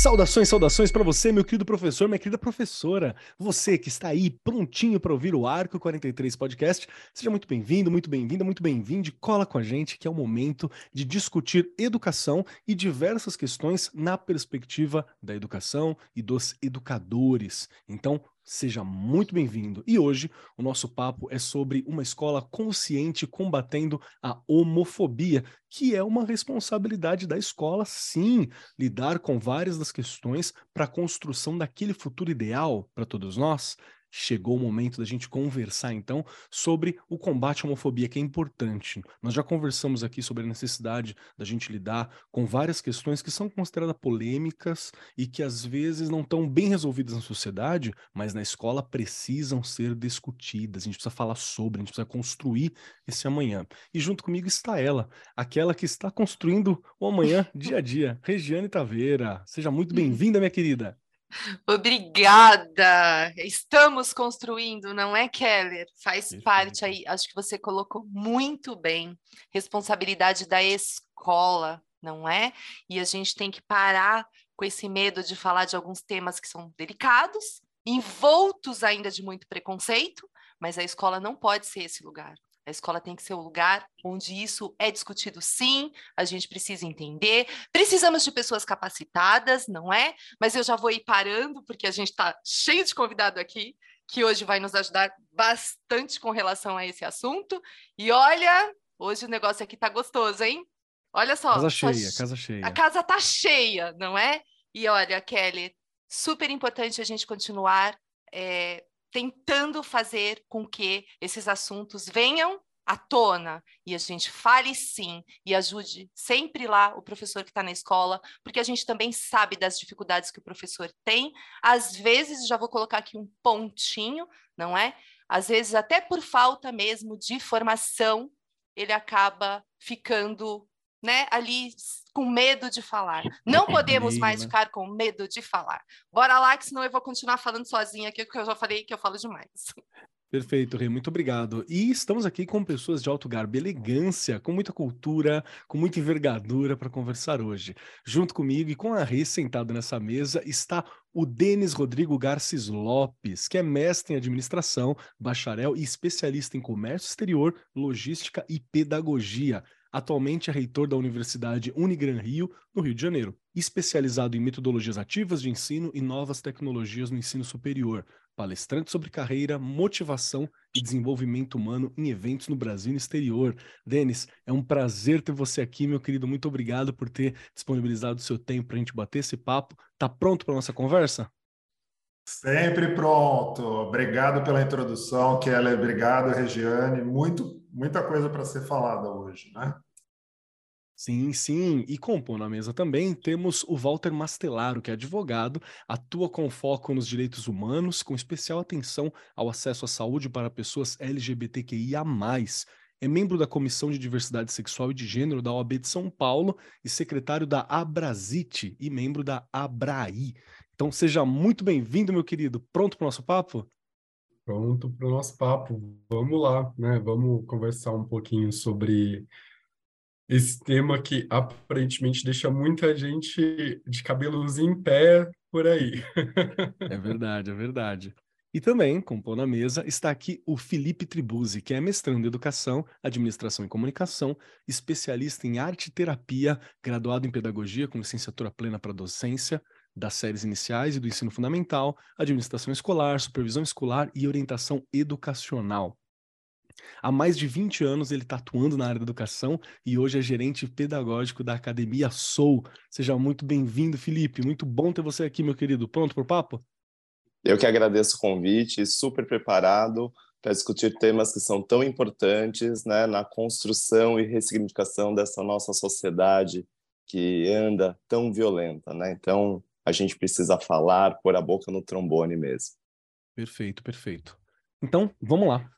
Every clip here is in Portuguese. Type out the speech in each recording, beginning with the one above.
Saudações, saudações para você, meu querido professor, minha querida professora. Você que está aí prontinho para ouvir o Arco 43 Podcast, seja muito bem-vindo, muito bem-vinda, muito bem-vindo. Cola com a gente que é o momento de discutir educação e diversas questões na perspectiva da educação e dos educadores. Então, Seja muito bem-vindo. E hoje o nosso papo é sobre uma escola consciente combatendo a homofobia, que é uma responsabilidade da escola, sim, lidar com várias das questões para a construção daquele futuro ideal para todos nós. Chegou o momento da gente conversar, então, sobre o combate à homofobia, que é importante. Nós já conversamos aqui sobre a necessidade da gente lidar com várias questões que são consideradas polêmicas e que às vezes não estão bem resolvidas na sociedade, mas na escola precisam ser discutidas. A gente precisa falar sobre, a gente precisa construir esse amanhã. E junto comigo está ela, aquela que está construindo o amanhã dia a dia, Regiane Taveira. Seja muito bem-vinda, minha querida. Obrigada. Estamos construindo, não é, Keller? Faz Perfeito. parte aí, acho que você colocou muito bem. Responsabilidade da escola, não é? E a gente tem que parar com esse medo de falar de alguns temas que são delicados, envoltos ainda de muito preconceito, mas a escola não pode ser esse lugar. A escola tem que ser o lugar onde isso é discutido, sim. A gente precisa entender. Precisamos de pessoas capacitadas, não é? Mas eu já vou ir parando, porque a gente está cheio de convidado aqui, que hoje vai nos ajudar bastante com relação a esse assunto. E olha, hoje o negócio aqui está gostoso, hein? Olha só. Casa tá cheia, casa cheia. A casa está cheia, não é? E olha, Kelly, super importante a gente continuar é, tentando fazer com que esses assuntos venham à tona e a gente fale sim e ajude sempre lá o professor que está na escola, porque a gente também sabe das dificuldades que o professor tem. Às vezes, já vou colocar aqui um pontinho, não é? Às vezes, até por falta mesmo de formação, ele acaba ficando né, ali com medo de falar. Não podemos mais né? ficar com medo de falar. Bora lá, que senão eu vou continuar falando sozinha aqui, porque eu já falei que eu falo demais. Perfeito, Rê, muito obrigado. E estamos aqui com pessoas de alto garbo elegância, com muita cultura, com muita envergadura para conversar hoje. Junto comigo e com a Rê sentado nessa mesa está o Denis Rodrigo Garces Lopes, que é mestre em administração, bacharel e especialista em comércio exterior, logística e pedagogia. Atualmente é reitor da Universidade Unigran Rio, no Rio de Janeiro, especializado em metodologias ativas de ensino e novas tecnologias no ensino superior, palestrante sobre carreira, motivação e desenvolvimento humano em eventos no Brasil e no exterior. Denis, é um prazer ter você aqui, meu querido. Muito obrigado por ter disponibilizado o seu tempo para a gente bater esse papo. Tá pronto para nossa conversa? Sempre pronto. Obrigado pela introdução, Kelly. Obrigado, Regiane. Muito muita coisa para ser falada hoje, né? Sim, sim. E compondo a mesa também temos o Walter Mastelaro, que é advogado, atua com foco nos direitos humanos, com especial atenção ao acesso à saúde para pessoas LGBTQIA. É membro da Comissão de Diversidade Sexual e de Gênero da OAB de São Paulo e secretário da Abrazite e membro da Abraí. Então seja muito bem-vindo, meu querido. Pronto para o nosso papo? Pronto para o nosso papo. Vamos lá, né? Vamos conversar um pouquinho sobre esse tema que aparentemente deixa muita gente de cabelos em pé por aí. É verdade, é verdade. E também, compor na mesa, está aqui o Felipe Tribuzzi, que é mestrando em Educação, Administração e Comunicação, especialista em arte e terapia, graduado em Pedagogia com licenciatura plena para docência, das séries iniciais e do ensino fundamental, administração escolar, supervisão escolar e orientação educacional. Há mais de 20 anos ele está atuando na área da educação e hoje é gerente pedagógico da Academia Sou. Seja muito bem-vindo, Felipe. Muito bom ter você aqui, meu querido. Pronto para o papo? Eu que agradeço o convite, super preparado para discutir temas que são tão importantes né, na construção e ressignificação dessa nossa sociedade que anda tão violenta. Né? Então, a gente precisa falar, pôr a boca no trombone mesmo. Perfeito, perfeito. Então, vamos lá.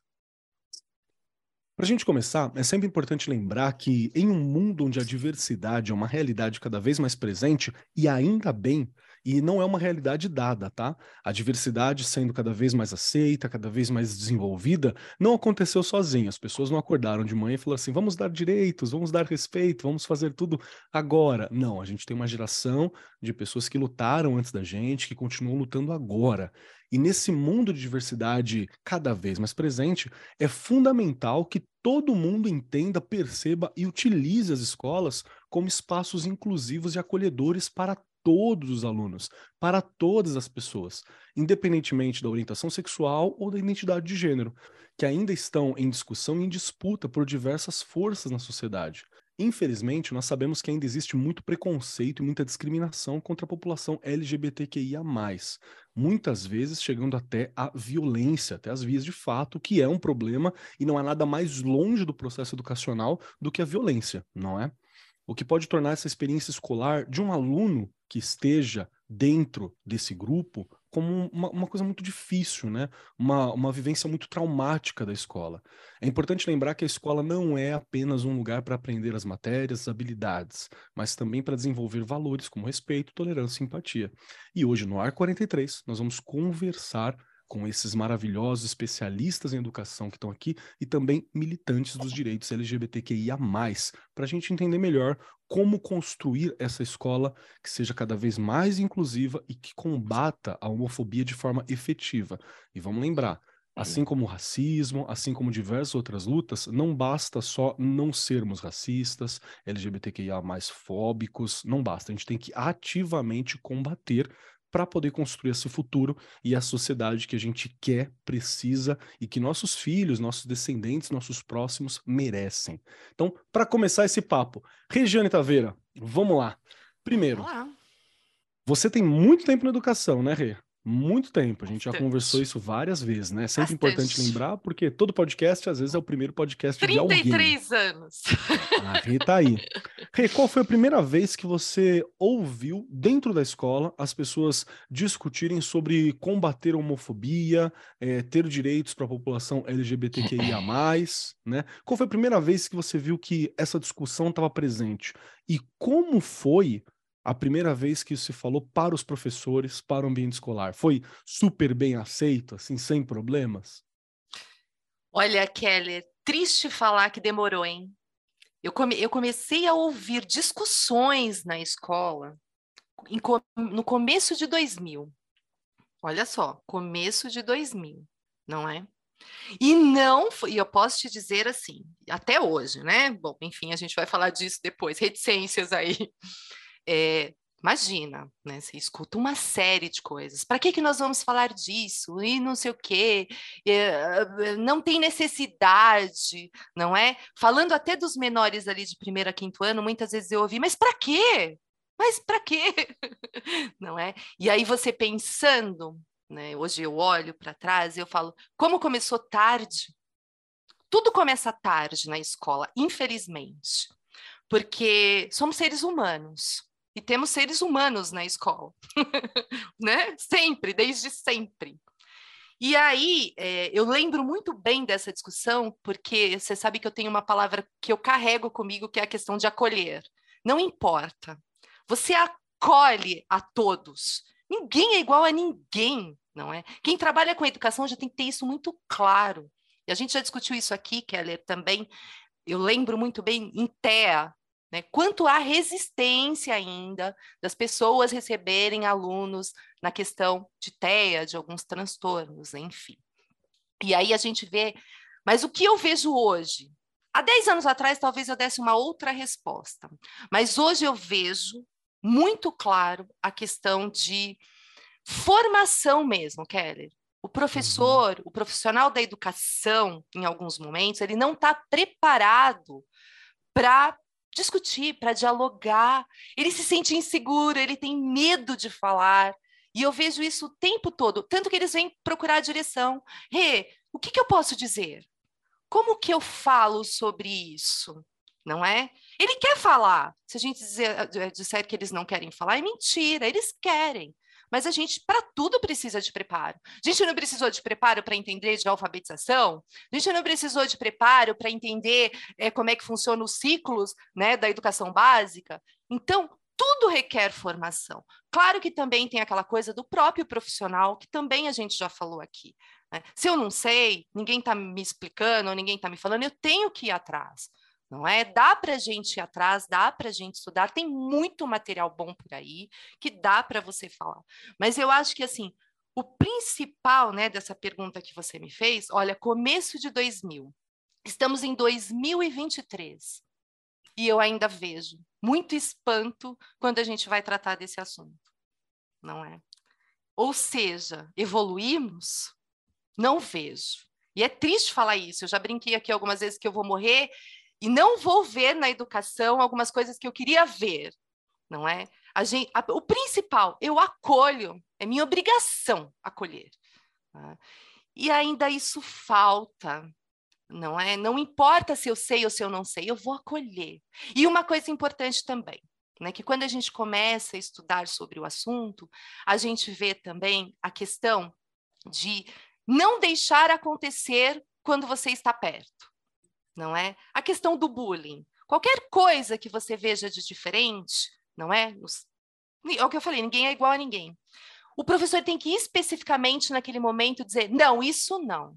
Para a gente começar, é sempre importante lembrar que em um mundo onde a diversidade é uma realidade cada vez mais presente, e ainda bem, E não é uma realidade dada, tá? A diversidade sendo cada vez mais aceita, cada vez mais desenvolvida, não aconteceu sozinho. As pessoas não acordaram de manhã e falaram assim: vamos dar direitos, vamos dar respeito, vamos fazer tudo agora. Não, a gente tem uma geração de pessoas que lutaram antes da gente, que continuam lutando agora. E nesse mundo de diversidade cada vez mais presente, é fundamental que todo mundo entenda, perceba e utilize as escolas como espaços inclusivos e acolhedores para todos os alunos, para todas as pessoas, independentemente da orientação sexual ou da identidade de gênero, que ainda estão em discussão e em disputa por diversas forças na sociedade. Infelizmente, nós sabemos que ainda existe muito preconceito e muita discriminação contra a população LGBTQIA, muitas vezes chegando até a violência, até as vias de fato, que é um problema e não há nada mais longe do processo educacional do que a violência, não é? O que pode tornar essa experiência escolar de um aluno que esteja dentro desse grupo como uma, uma, coisa muito difícil, né? Uma, uma vivência muito traumática da escola. É importante lembrar que a escola não é apenas um lugar para aprender as matérias, as habilidades, mas também para desenvolver valores como respeito, tolerância e empatia. E hoje, no AR 43, nós vamos conversar com esses maravilhosos especialistas em educação que estão aqui e também militantes dos direitos LGBTQIA, para a gente entender melhor como construir essa escola que seja cada vez mais inclusiva e que combata a homofobia de forma efetiva. E vamos lembrar, Assim como o racismo, assim como diversas outras lutas, não basta só não sermos racistas, LGBTQIA mais fóbicos, não basta. A gente tem que ativamente combater para poder construir esse futuro e a sociedade que a gente quer, precisa e que nossos filhos, nossos descendentes, nossos próximos merecem. Então, para começar esse papo, Regiane Taveira, vamos lá. Primeiro, Olá. você tem muito tempo na educação, né, Rê? Muito tempo, a gente Bastante. já conversou isso várias vezes, né? É sempre Bastante. importante lembrar, porque todo podcast, às vezes, é o primeiro podcast de alguém. 33 anos. Ah, Rê tá aí. Rê, qual foi a primeira vez que você ouviu, dentro da escola, as pessoas discutirem sobre combater a homofobia, é, ter direitos para a população LGBTQIA+, né? Qual foi a primeira vez que você viu que essa discussão estava presente? E como foi a primeira vez que isso se falou para os professores, para o ambiente escolar? Foi super bem aceito, assim, sem problemas? Olha, Keller, triste falar que demorou, hein? Eu, come, eu comecei a ouvir discussões na escola em, no começo de 2000. Olha só, começo de 2000, não é? E não, e eu posso te dizer assim, até hoje, né? Bom, enfim, a gente vai falar disso depois, reticências aí. É, imagina, né? Você escuta uma série de coisas. Para que, que nós vamos falar disso? E não sei o quê. É, não tem necessidade, não é? Falando até dos menores ali de primeiro a quinto ano, muitas vezes eu ouvi, mas para quê? Mas para quê? não é? E aí você pensando, né? Hoje eu olho para trás e eu falo, como começou tarde? Tudo começa tarde na escola, infelizmente, porque somos seres humanos e temos seres humanos na escola, né? Sempre, desde sempre. E aí, é, eu lembro muito bem dessa discussão, porque você sabe que eu tenho uma palavra que eu carrego comigo, que é a questão de acolher. Não importa. Você acolhe a todos. Ninguém é igual a ninguém, não é? Quem trabalha com educação já tem que ter isso muito claro. E a gente já discutiu isso aqui, Keller, também. Eu lembro muito bem em TEA, né? Quanto à resistência ainda das pessoas receberem alunos na questão de TEA, de alguns transtornos, enfim. E aí a gente vê, mas o que eu vejo hoje? Há 10 anos atrás, talvez eu desse uma outra resposta, mas hoje eu vejo muito claro a questão de formação mesmo, Keller. O professor, uhum. o profissional da educação, em alguns momentos, ele não está preparado para discutir, para dialogar. Ele se sente inseguro, ele tem medo de falar. E eu vejo isso o tempo todo, tanto que eles vêm procurar a direção. Rê, o que, que eu posso dizer? Como que eu falo sobre isso? Não é? Ele quer falar. Se a gente dizer, eh, disser que eles não querem falar, é mentira, eles querem. Mas a gente, para tudo, precisa de preparo. A gente não precisou de preparo para entender de alfabetização, a gente não precisou de preparo para entender é, como é que funcionam os ciclos né, da educação básica. Então, tudo requer formação. Claro que também tem aquela coisa do próprio profissional, que também a gente já falou aqui. Né? Se eu não sei, ninguém está me explicando, ninguém está me falando, eu tenho que ir atrás. Não é? Dá para a gente ir atrás, dá para a gente estudar, tem muito material bom por aí que dá para você falar. Mas eu acho que assim, o principal né, dessa pergunta que você me fez, olha, começo de 2000, estamos em 2023 e eu ainda vejo muito espanto quando a gente vai tratar desse assunto, não é? Ou seja, evoluímos? Não vejo. E é triste falar isso. Eu já brinquei aqui algumas vezes que eu vou morrer e não vou ver na educação algumas coisas que eu queria ver, não é? A gente, a, o principal, eu acolho, é minha obrigação acolher. Tá? E ainda isso falta, não é? Não importa se eu sei ou se eu não sei, eu vou acolher. E uma coisa importante também, né, que quando a gente começa a estudar sobre o assunto, a gente vê também a questão de não deixar acontecer quando você está perto, não é? A questão do bullying. Qualquer coisa que você veja de diferente, não é? É o que eu falei, ninguém é igual a ninguém. O professor tem que especificamente naquele momento dizer: não, isso não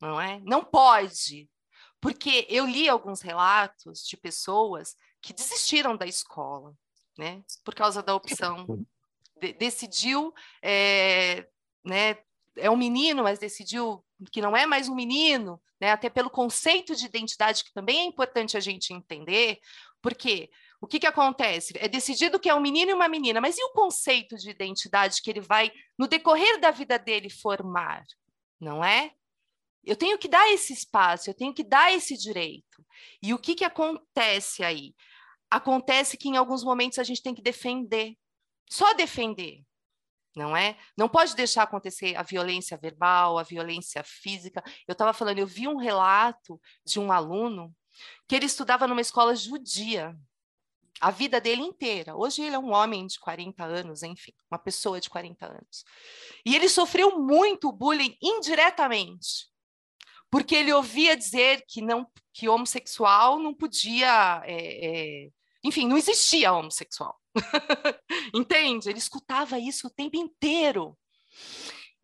não é? Não pode, porque eu li alguns relatos de pessoas que desistiram da escola, né? Por causa da opção, de, decidiu, é, né? É um menino, mas decidiu que não é mais um menino, né? Até pelo conceito de identidade que também é importante a gente entender, porque o que, que acontece? É decidido que é um menino e uma menina, mas e o conceito de identidade que ele vai, no decorrer da vida dele, formar? Não é? Eu tenho que dar esse espaço, eu tenho que dar esse direito. E o que, que acontece aí? Acontece que em alguns momentos a gente tem que defender, só defender, não é? Não pode deixar acontecer a violência verbal, a violência física. Eu estava falando, eu vi um relato de um aluno que ele estudava numa escola judia a vida dele inteira. Hoje ele é um homem de 40 anos, enfim, uma pessoa de 40 anos. E ele sofreu muito bullying indiretamente porque ele ouvia dizer que não que homossexual não podia, é, é, enfim, não existia homossexual. Entende? Ele escutava isso o tempo inteiro.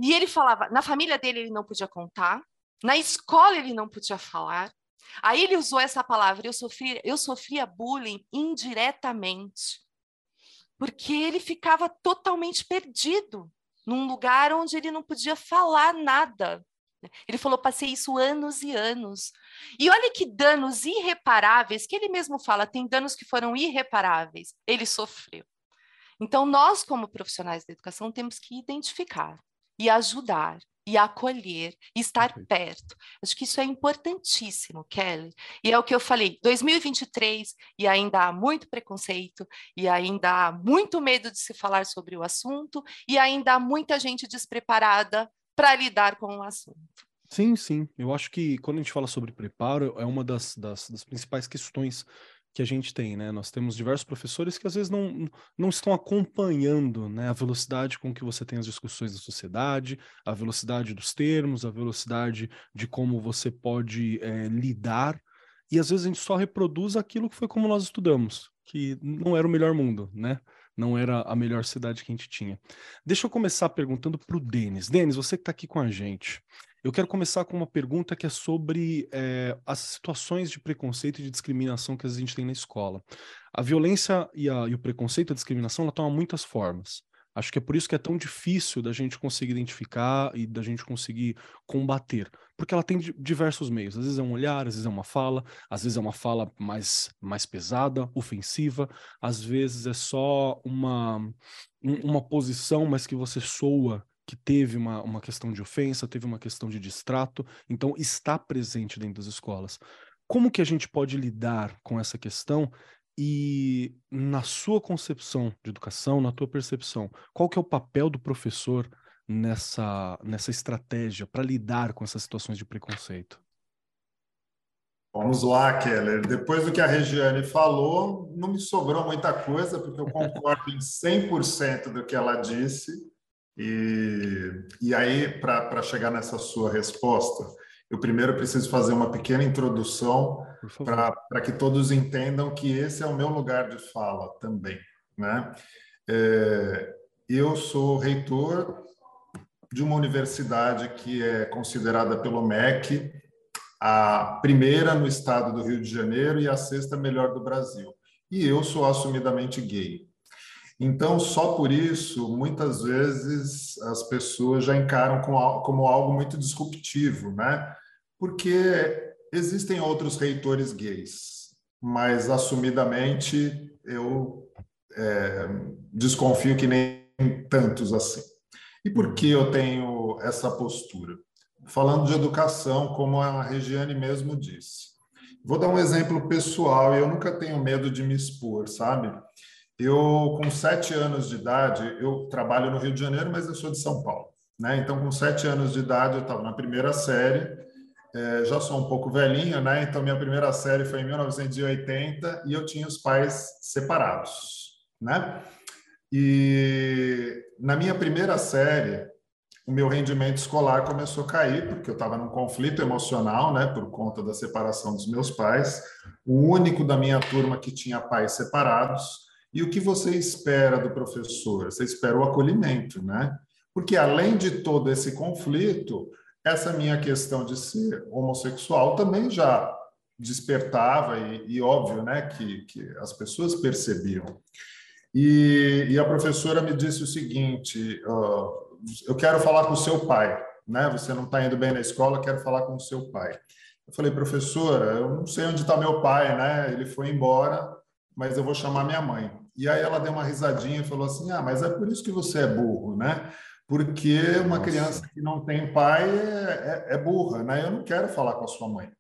E ele falava, na família dele ele não podia contar, na escola ele não podia falar. Aí ele usou essa palavra, eu sofria, eu sofria bullying indiretamente. Porque ele ficava totalmente perdido num lugar onde ele não podia falar nada. Ele falou: passei isso anos e anos. E olha que danos irreparáveis, que ele mesmo fala: tem danos que foram irreparáveis. Ele sofreu. Então, nós, como profissionais da educação, temos que identificar e ajudar e acolher e estar perto. Acho que isso é importantíssimo, Kelly. E é o que eu falei, 2023 e ainda há muito preconceito e ainda há muito medo de se falar sobre o assunto e ainda há muita gente despreparada para lidar com o assunto. Sim, sim. Eu acho que quando a gente fala sobre preparo, é uma das, das, das principais questões que a gente tem, né? Nós temos diversos professores que às vezes não, não estão acompanhando né, a velocidade com que você tem as discussões da sociedade, a velocidade dos termos, a velocidade de como você pode é, lidar, e às vezes a gente só reproduz aquilo que foi como nós estudamos, que não era o melhor mundo, né? Não era a melhor cidade que a gente tinha. Deixa eu começar perguntando para o Denis. Denis, você que está aqui com a gente. Eu quero começar com uma pergunta que é sobre é, as situações de preconceito e de discriminação que a gente tem na escola. A violência e, a, e o preconceito a discriminação ela toma muitas formas. Acho que é por isso que é tão difícil da gente conseguir identificar e da gente conseguir combater, porque ela tem diversos meios. Às vezes é um olhar, às vezes é uma fala, às vezes é uma fala mais, mais pesada, ofensiva, às vezes é só uma, uma posição, mas que você soa que teve uma, uma questão de ofensa, teve uma questão de distrato, então está presente dentro das escolas. Como que a gente pode lidar com essa questão e na sua concepção de educação, na tua percepção, qual que é o papel do professor nessa, nessa estratégia para lidar com essas situações de preconceito? Vamos lá, Keller. Depois do que a Regiane falou, não me sobrou muita coisa, porque eu concordo em 100% do que ela disse. E, e aí, para chegar nessa sua resposta, eu primeiro preciso fazer uma pequena introdução para que todos entendam que esse é o meu lugar de fala também. né? É, eu sou reitor de uma universidade que é considerada pelo MEC a primeira no estado do Rio de Janeiro e a sexta melhor do Brasil. E eu sou assumidamente gay. Então, só por isso, muitas vezes as pessoas já encaram como algo muito disruptivo, né? Porque existem outros reitores gays, mas assumidamente eu é, desconfio que nem tantos assim. E por que eu tenho essa postura? Falando de educação, como a Regiane mesmo disse. Vou dar um exemplo pessoal, eu nunca tenho medo de me expor, sabe? Eu, com sete anos de idade, eu trabalho no Rio de Janeiro, mas eu sou de São Paulo. Né? Então, com sete anos de idade, eu estava na primeira série, é, já sou um pouco velhinho, né? Então, minha primeira série foi em 1980 e eu tinha os pais separados, né? E na minha primeira série, o meu rendimento escolar começou a cair, porque eu estava num conflito emocional, né, por conta da separação dos meus pais, o único da minha turma que tinha pais separados. E o que você espera do professor? Você espera o acolhimento, né? Porque além de todo esse conflito, essa minha questão de ser homossexual também já despertava e, e óbvio, né, que, que as pessoas percebiam. E, e, a professora me disse o seguinte: uh, eu quero falar com o seu pai, né? Você não está indo bem na escola, quero falar com o seu pai. Eu falei, professora, eu não sei onde está meu pai, né? Ele foi embora, mas eu vou chamar minha mãe. E aí ela deu uma risadinha e falou assim: ah, mas é por isso que você é burro, né? Porque uma Nossa. criança que não tem pai é, é, é burra, né? Eu não quero falar com a sua mãe.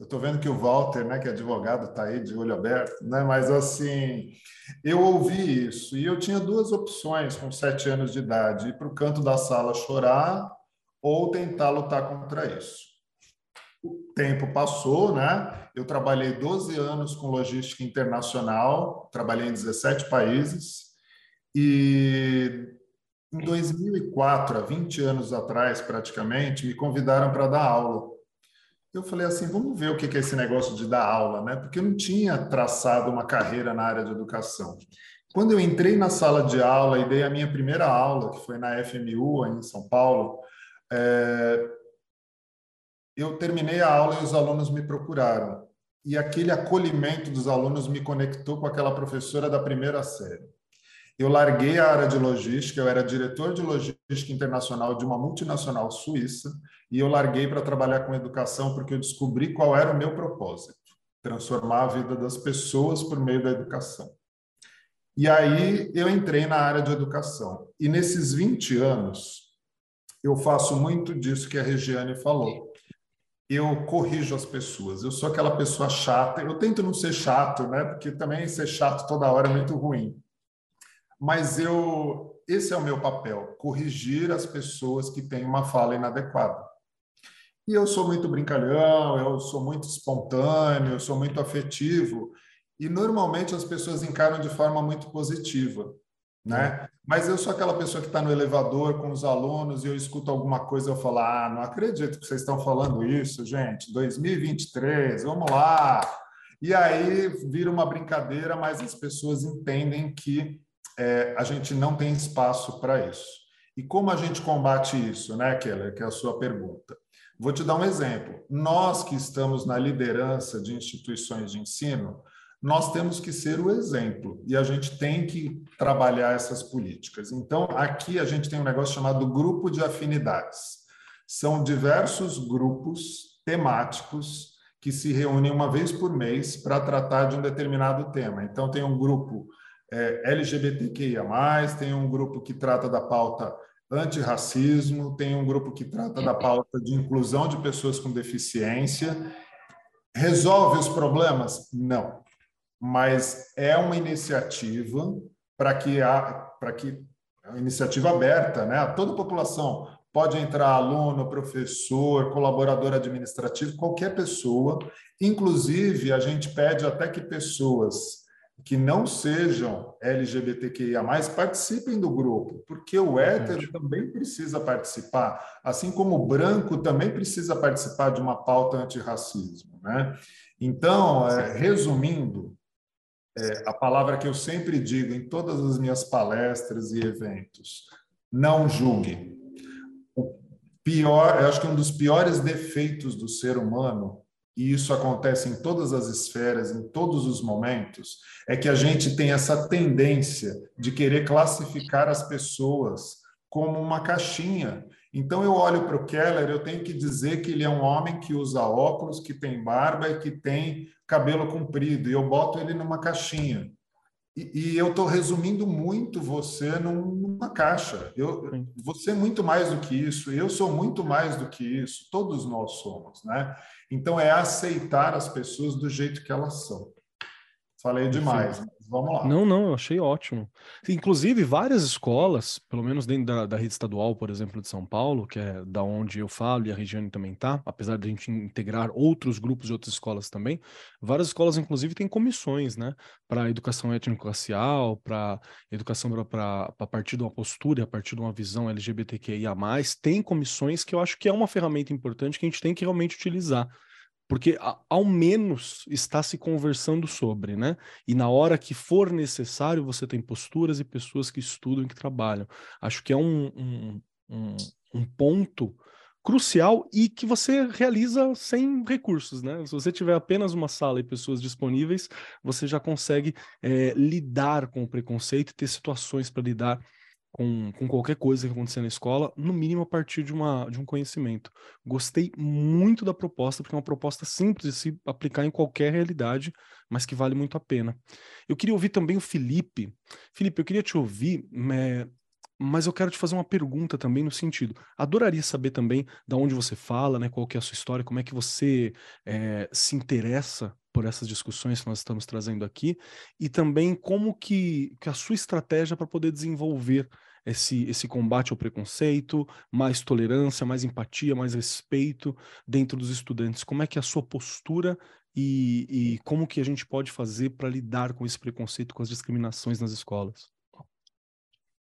Eu estou vendo que o Walter, né, que é advogado, está aí de olho aberto, né? Mas assim, eu ouvi isso e eu tinha duas opções com sete anos de idade: ir para o canto da sala chorar ou tentar lutar contra isso. O tempo passou, né? Eu trabalhei 12 anos com logística internacional, trabalhei em 17 países e em 2004, há 20 anos atrás praticamente, me convidaram para dar aula eu falei assim, vamos ver o que é esse negócio de dar aula, né? Porque eu não tinha traçado uma carreira na área de educação. Quando eu entrei na sala de aula e dei a minha primeira aula, que foi na FMU, em São Paulo, é... eu terminei a aula e os alunos me procuraram. E aquele acolhimento dos alunos me conectou com aquela professora da primeira série. Eu larguei a área de logística, eu era diretor de logística internacional de uma multinacional suíça, e eu larguei para trabalhar com educação porque eu descobri qual era o meu propósito: transformar a vida das pessoas por meio da educação. E aí eu entrei na área de educação. E nesses 20 anos, eu faço muito disso que a Regiane falou. Eu corrijo as pessoas. Eu sou aquela pessoa chata. Eu tento não ser chato, né? Porque também ser chato toda hora é muito ruim mas eu esse é o meu papel, corrigir as pessoas que têm uma fala inadequada. E eu sou muito brincalhão, eu sou muito espontâneo, eu sou muito afetivo, e normalmente as pessoas encaram de forma muito positiva, né? Mas eu sou aquela pessoa que está no elevador com os alunos e eu escuto alguma coisa eu falo: "Ah, não acredito que vocês estão falando isso, gente. 2023, vamos lá". E aí vira uma brincadeira, mas as pessoas entendem que é, a gente não tem espaço para isso. E como a gente combate isso, né, Keller, que é a sua pergunta? Vou te dar um exemplo. Nós que estamos na liderança de instituições de ensino, nós temos que ser o exemplo e a gente tem que trabalhar essas políticas. Então, aqui a gente tem um negócio chamado grupo de afinidades. São diversos grupos temáticos que se reúnem uma vez por mês para tratar de um determinado tema. Então, tem um grupo é, LGBTQIA+, tem um grupo que trata da pauta antirracismo, tem um grupo que trata da pauta de inclusão de pessoas com deficiência. Resolve os problemas? Não. Mas é uma iniciativa para que para que uma iniciativa aberta, né? A toda a população pode entrar aluno, professor, colaborador administrativo, qualquer pessoa. Inclusive, a gente pede até que pessoas que não sejam LGBTQIA+, participem do grupo, porque o hétero também precisa participar, assim como o branco também precisa participar de uma pauta antirracismo. Né? Então, é, resumindo, é, a palavra que eu sempre digo em todas as minhas palestras e eventos: não julgue. O pior, eu acho que um dos piores defeitos do ser humano, e isso acontece em todas as esferas, em todos os momentos, é que a gente tem essa tendência de querer classificar as pessoas como uma caixinha. Então eu olho para o Keller, eu tenho que dizer que ele é um homem que usa óculos, que tem barba e que tem cabelo comprido, e eu boto ele numa caixinha. E, e eu estou resumindo muito você numa caixa. Eu, você é muito mais do que isso, eu sou muito mais do que isso, todos nós somos, né? Então é aceitar as pessoas do jeito que elas são. Falei demais, vamos lá. Não, não, eu achei ótimo. Inclusive, várias escolas, pelo menos dentro da, da, rede estadual, por exemplo, de São Paulo, que é da onde eu falo e a Regiane também tá, apesar de a gente integrar outros grupos de outras escolas também, várias escolas, inclusive, têm comissões, né, para educação étnico-racial, para educação para a partir de uma postura, a partir de uma visão LGBTQIA+, tem comissões que eu acho que é uma ferramenta importante que a gente tem que realmente utilizar porque ao menos está se conversando sobre, né? E na hora que for necessário, você tem posturas e pessoas que estudam e que trabalham. Acho que é um, um, um, um ponto crucial e que você realiza sem recursos, né? Se você tiver apenas uma sala e pessoas disponíveis, você já consegue é, lidar com o preconceito e ter situações para lidar com, com qualquer coisa que acontecer na escola, no mínimo a partir de, uma, de um conhecimento. Gostei muito da proposta, porque é uma proposta simples de se aplicar em qualquer realidade, mas que vale muito a pena. Eu queria ouvir também o Felipe. Felipe, eu queria te ouvir, é, mas eu quero te fazer uma pergunta também no sentido. Adoraria saber também da onde você fala, né? Qual que é a sua história, como é que você é, se interessa por essas discussões que nós estamos trazendo aqui e também como que, que a sua estratégia para poder desenvolver esse, esse combate ao preconceito, mais tolerância, mais empatia, mais respeito dentro dos estudantes. Como é que é a sua postura e, e como que a gente pode fazer para lidar com esse preconceito, com as discriminações nas escolas?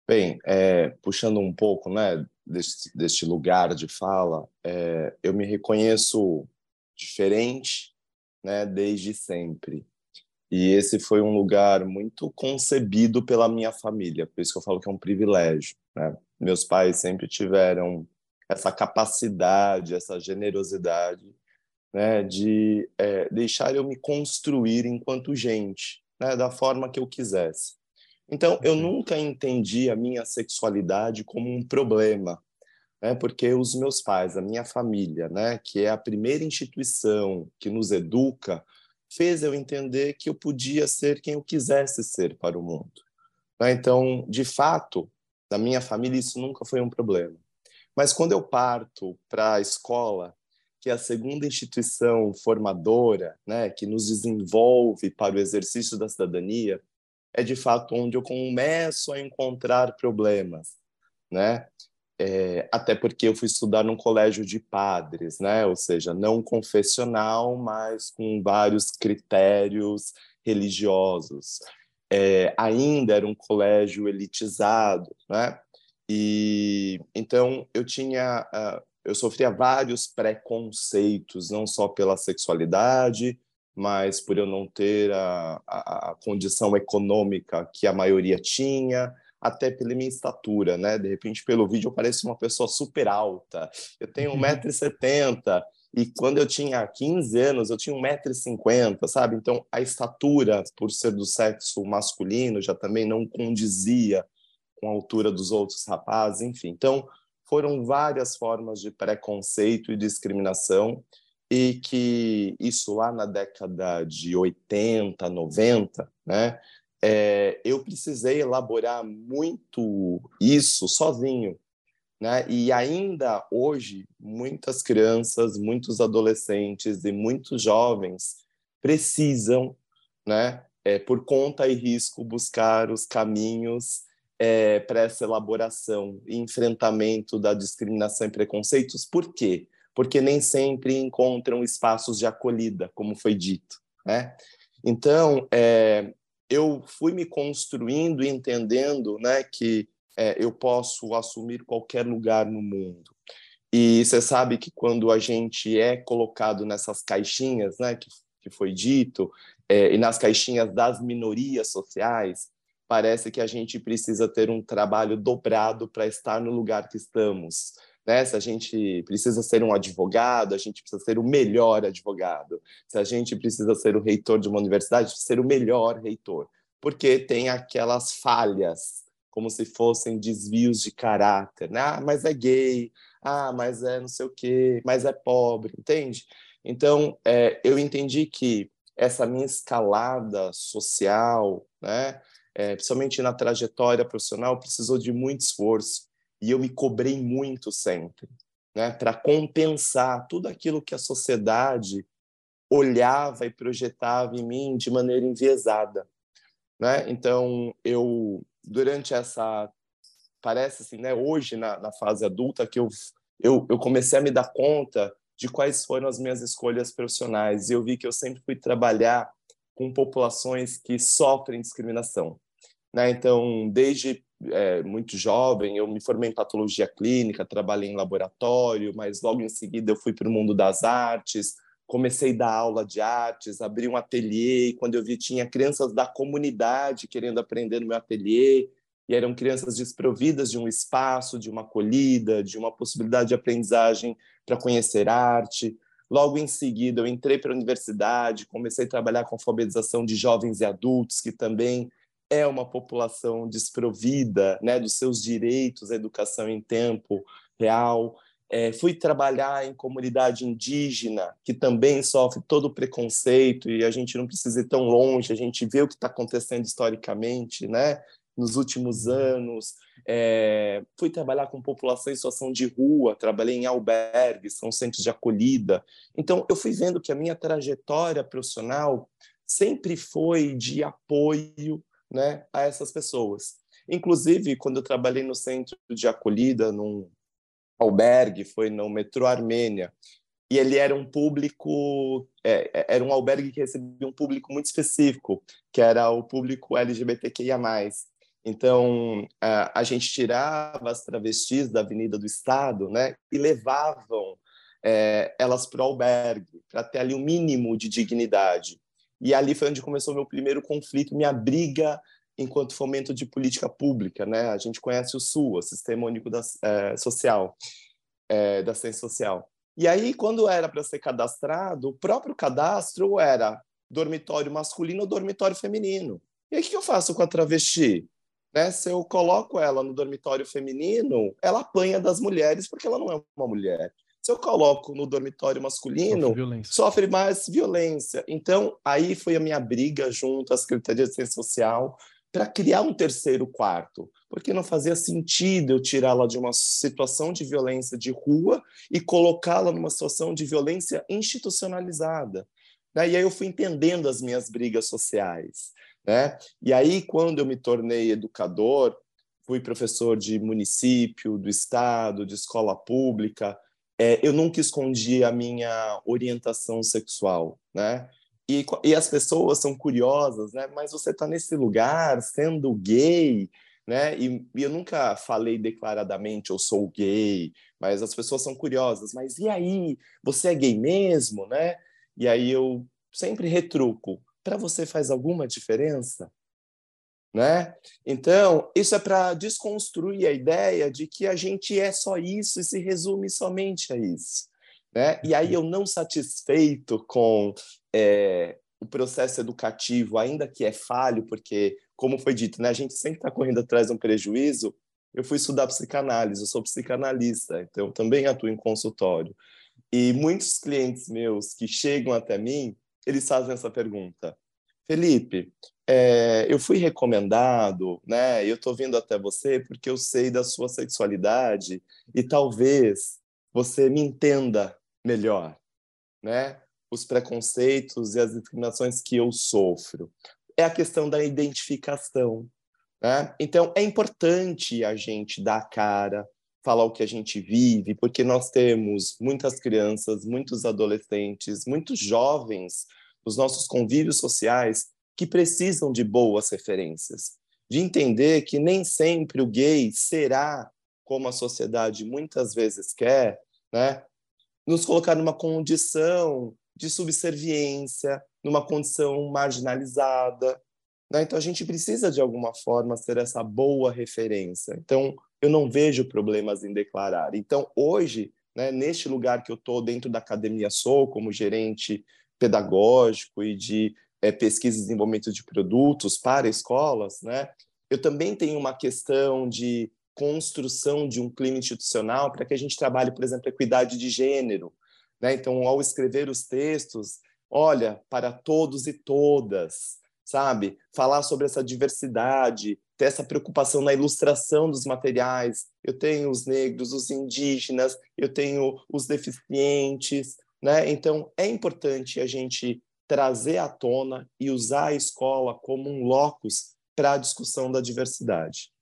Bem, é, puxando um pouco né, deste, deste lugar de fala, é, eu me reconheço diferente né, desde sempre. E esse foi um lugar muito concebido pela minha família, por isso que eu falo que é um privilégio. Né? Meus pais sempre tiveram essa capacidade, essa generosidade né, de é, deixar eu me construir enquanto gente, né, da forma que eu quisesse. Então, eu nunca entendi a minha sexualidade como um problema, né, porque os meus pais, a minha família, né, que é a primeira instituição que nos educa, fez eu entender que eu podia ser quem eu quisesse ser para o mundo. Né. Então, de fato, na minha família isso nunca foi um problema. Mas quando eu parto para a escola, que é a segunda instituição formadora, né, que nos desenvolve para o exercício da cidadania, é de fato onde eu começo a encontrar problemas, né? É, até porque eu fui estudar num colégio de padres, né? Ou seja, não confessional, mas com vários critérios religiosos. É, ainda era um colégio elitizado, né? E então eu tinha, uh, eu sofria vários preconceitos, não só pela sexualidade, mas por eu não ter a, a, a condição econômica que a maioria tinha, até pela minha estatura, né? De repente, pelo vídeo, eu pareço uma pessoa super alta. Eu tenho 1,70m. E quando eu tinha 15 anos, eu tinha 1,50m, sabe? Então, a estatura, por ser do sexo masculino, já também não condizia com a altura dos outros rapazes, enfim. Então, foram várias formas de preconceito e discriminação e que isso lá na década de 80, 90, né, é, eu precisei elaborar muito isso sozinho. Né? E ainda hoje, muitas crianças, muitos adolescentes e muitos jovens precisam, né, é, por conta e risco, buscar os caminhos é, para essa elaboração e enfrentamento da discriminação e preconceitos. Por quê? Porque nem sempre encontram espaços de acolhida, como foi dito. Né? Então, é, eu fui me construindo e entendendo né, que é, eu posso assumir qualquer lugar no mundo. E você sabe que quando a gente é colocado nessas caixinhas, né, que, que foi dito, é, e nas caixinhas das minorias sociais, parece que a gente precisa ter um trabalho dobrado para estar no lugar que estamos. Né? Se a gente precisa ser um advogado, a gente precisa ser o melhor advogado. Se a gente precisa ser o reitor de uma universidade, precisa ser o melhor reitor, porque tem aquelas falhas, como se fossem desvios de caráter. Né? Ah, mas é gay, ah, mas é não sei o quê, mas é pobre, entende? Então, é, eu entendi que essa minha escalada social, né, é, principalmente na trajetória profissional, precisou de muito esforço e eu me cobrei muito sempre, né, para compensar tudo aquilo que a sociedade olhava e projetava em mim de maneira enviesada, né? Então eu durante essa parece assim, né, hoje na, na fase adulta que eu, eu eu comecei a me dar conta de quais foram as minhas escolhas profissionais e eu vi que eu sempre fui trabalhar com populações que sofrem discriminação, né? Então desde é, muito jovem, eu me formei em patologia clínica, trabalhei em laboratório, mas logo em seguida eu fui para o mundo das artes, comecei a dar aula de artes, abri um ateliê, e quando eu vi tinha crianças da comunidade querendo aprender no meu ateliê, e eram crianças desprovidas de um espaço, de uma acolhida, de uma possibilidade de aprendizagem para conhecer arte. Logo em seguida, eu entrei para a universidade, comecei a trabalhar com alfabetização de jovens e adultos, que também é uma população desprovida né, dos seus direitos à educação em tempo real. É, fui trabalhar em comunidade indígena, que também sofre todo o preconceito, e a gente não precisa ir tão longe, a gente vê o que está acontecendo historicamente, né? nos últimos uhum. anos. É, fui trabalhar com população em situação de rua, trabalhei em albergues, são centros de acolhida. Então, eu fui vendo que a minha trajetória profissional sempre foi de apoio né, a essas pessoas. Inclusive, quando eu trabalhei no centro de acolhida, num albergue, foi no metrô Armênia, e ele era um público, é, é era um albergue que recebia um público muito específico, que era o público LGBTQIA+. Então, a, a gente tirava as travestis da Avenida do Estado né, e levavam é, elas para o albergue, para ter ali um mínimo de dignidade. E ali foi onde começou meu primeiro conflito, minha briga enquanto fomento de política pública. Né? A gente conhece o SUA, Sistema Único da, é, Social, é, da Ciência Social. E aí, quando era para ser cadastrado, o próprio cadastro era dormitório masculino ou dormitório feminino. E aí, o que eu faço com a travesti? Né? Se eu coloco ela no dormitório feminino, ela apanha das mulheres porque ela não é uma mulher. Se eu coloco no dormitório masculino, sofre, sofre mais violência. Então, aí foi a minha briga junto à Secretaria de Ciência Social para criar um terceiro quarto, porque não fazia sentido eu tirá-la de uma situação de violência de rua e colocá-la numa situação de violência institucionalizada. Né? E aí eu fui entendendo as minhas brigas sociais. Né? E aí, quando eu me tornei educador, fui professor de município, do estado, de escola pública, é, eu nunca escondi a minha orientação sexual, né? E, e as pessoas são curiosas, né? Mas você está nesse lugar sendo gay, né? E, e, eu nunca falei declaradamente eu sou gay, mas as pessoas são curiosas. Mas e aí? Você é gay mesmo, né? E aí eu sempre retruco para você faz alguma diferença? Né? Então, isso é para desconstruir a ideia de que a gente é só isso e se resume somente a isso. Né? E aí eu não satisfeito com é, o processo educativo, ainda que é falho, porque, como foi dito, né, a gente sempre está correndo atrás de um prejuízo. Eu fui estudar psicanálise, eu sou psicanalista, então também atuo em consultório. E muitos clientes meus que chegam até mim, eles fazem essa pergunta. Felipe, é, eu fui recomendado, né? Eu estou vindo até você porque eu sei da sua sexualidade e talvez você me entenda melhor, né? Os preconceitos e as discriminações que eu sofro. É a questão da identificação, né? Então é importante a gente dar a cara, falar o que a gente vive, porque nós temos muitas crianças, muitos adolescentes, muitos jovens nos nossos convívios sociais que precisam de boas referências, de entender que nem sempre o gay será como a sociedade muitas vezes quer, né? Nos colocar numa condição de subserviência, numa condição marginalizada. Né? Então, a gente precisa, de alguma forma, ser essa boa referência. Então, eu não vejo problemas em declarar. Então, hoje, né, neste lugar que eu estou dentro da Academia Sou, como gerente pedagógico e de é, pesquisa e desenvolvimento de produtos para escolas, né, eu também tenho uma questão de construção de um clima institucional para que a gente trabalhe, por exemplo, equidade de gênero. Né? Então, ao escrever os textos, olha, para todos e todas, sabe? Falar sobre essa diversidade, ter essa preocupação na ilustração dos materiais. Eu tenho os negros, os indígenas, eu tenho os deficientes, né? Então, é importante a gente trazer à tona e usar a escola como um locus para a discussão da diversidade.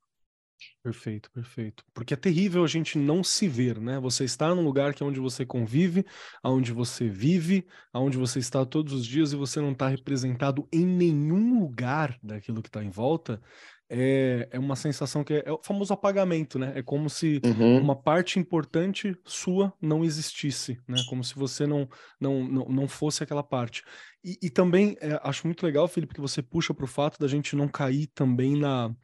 Perfeito, perfeito. Porque é terrível a gente não se ver, né? Você está num lugar que é onde você convive, aonde você vive, aonde você está todos os dias e você não está representado em nenhum lugar daquilo que está em volta. É, é uma sensação que é, é, o famoso apagamento, né? É como se uhum. uma parte importante sua não existisse, né? Como se você não não, não, não fosse aquela parte. E, e também é, acho muito legal, Felipe, que você puxa para o fato da gente não cair também na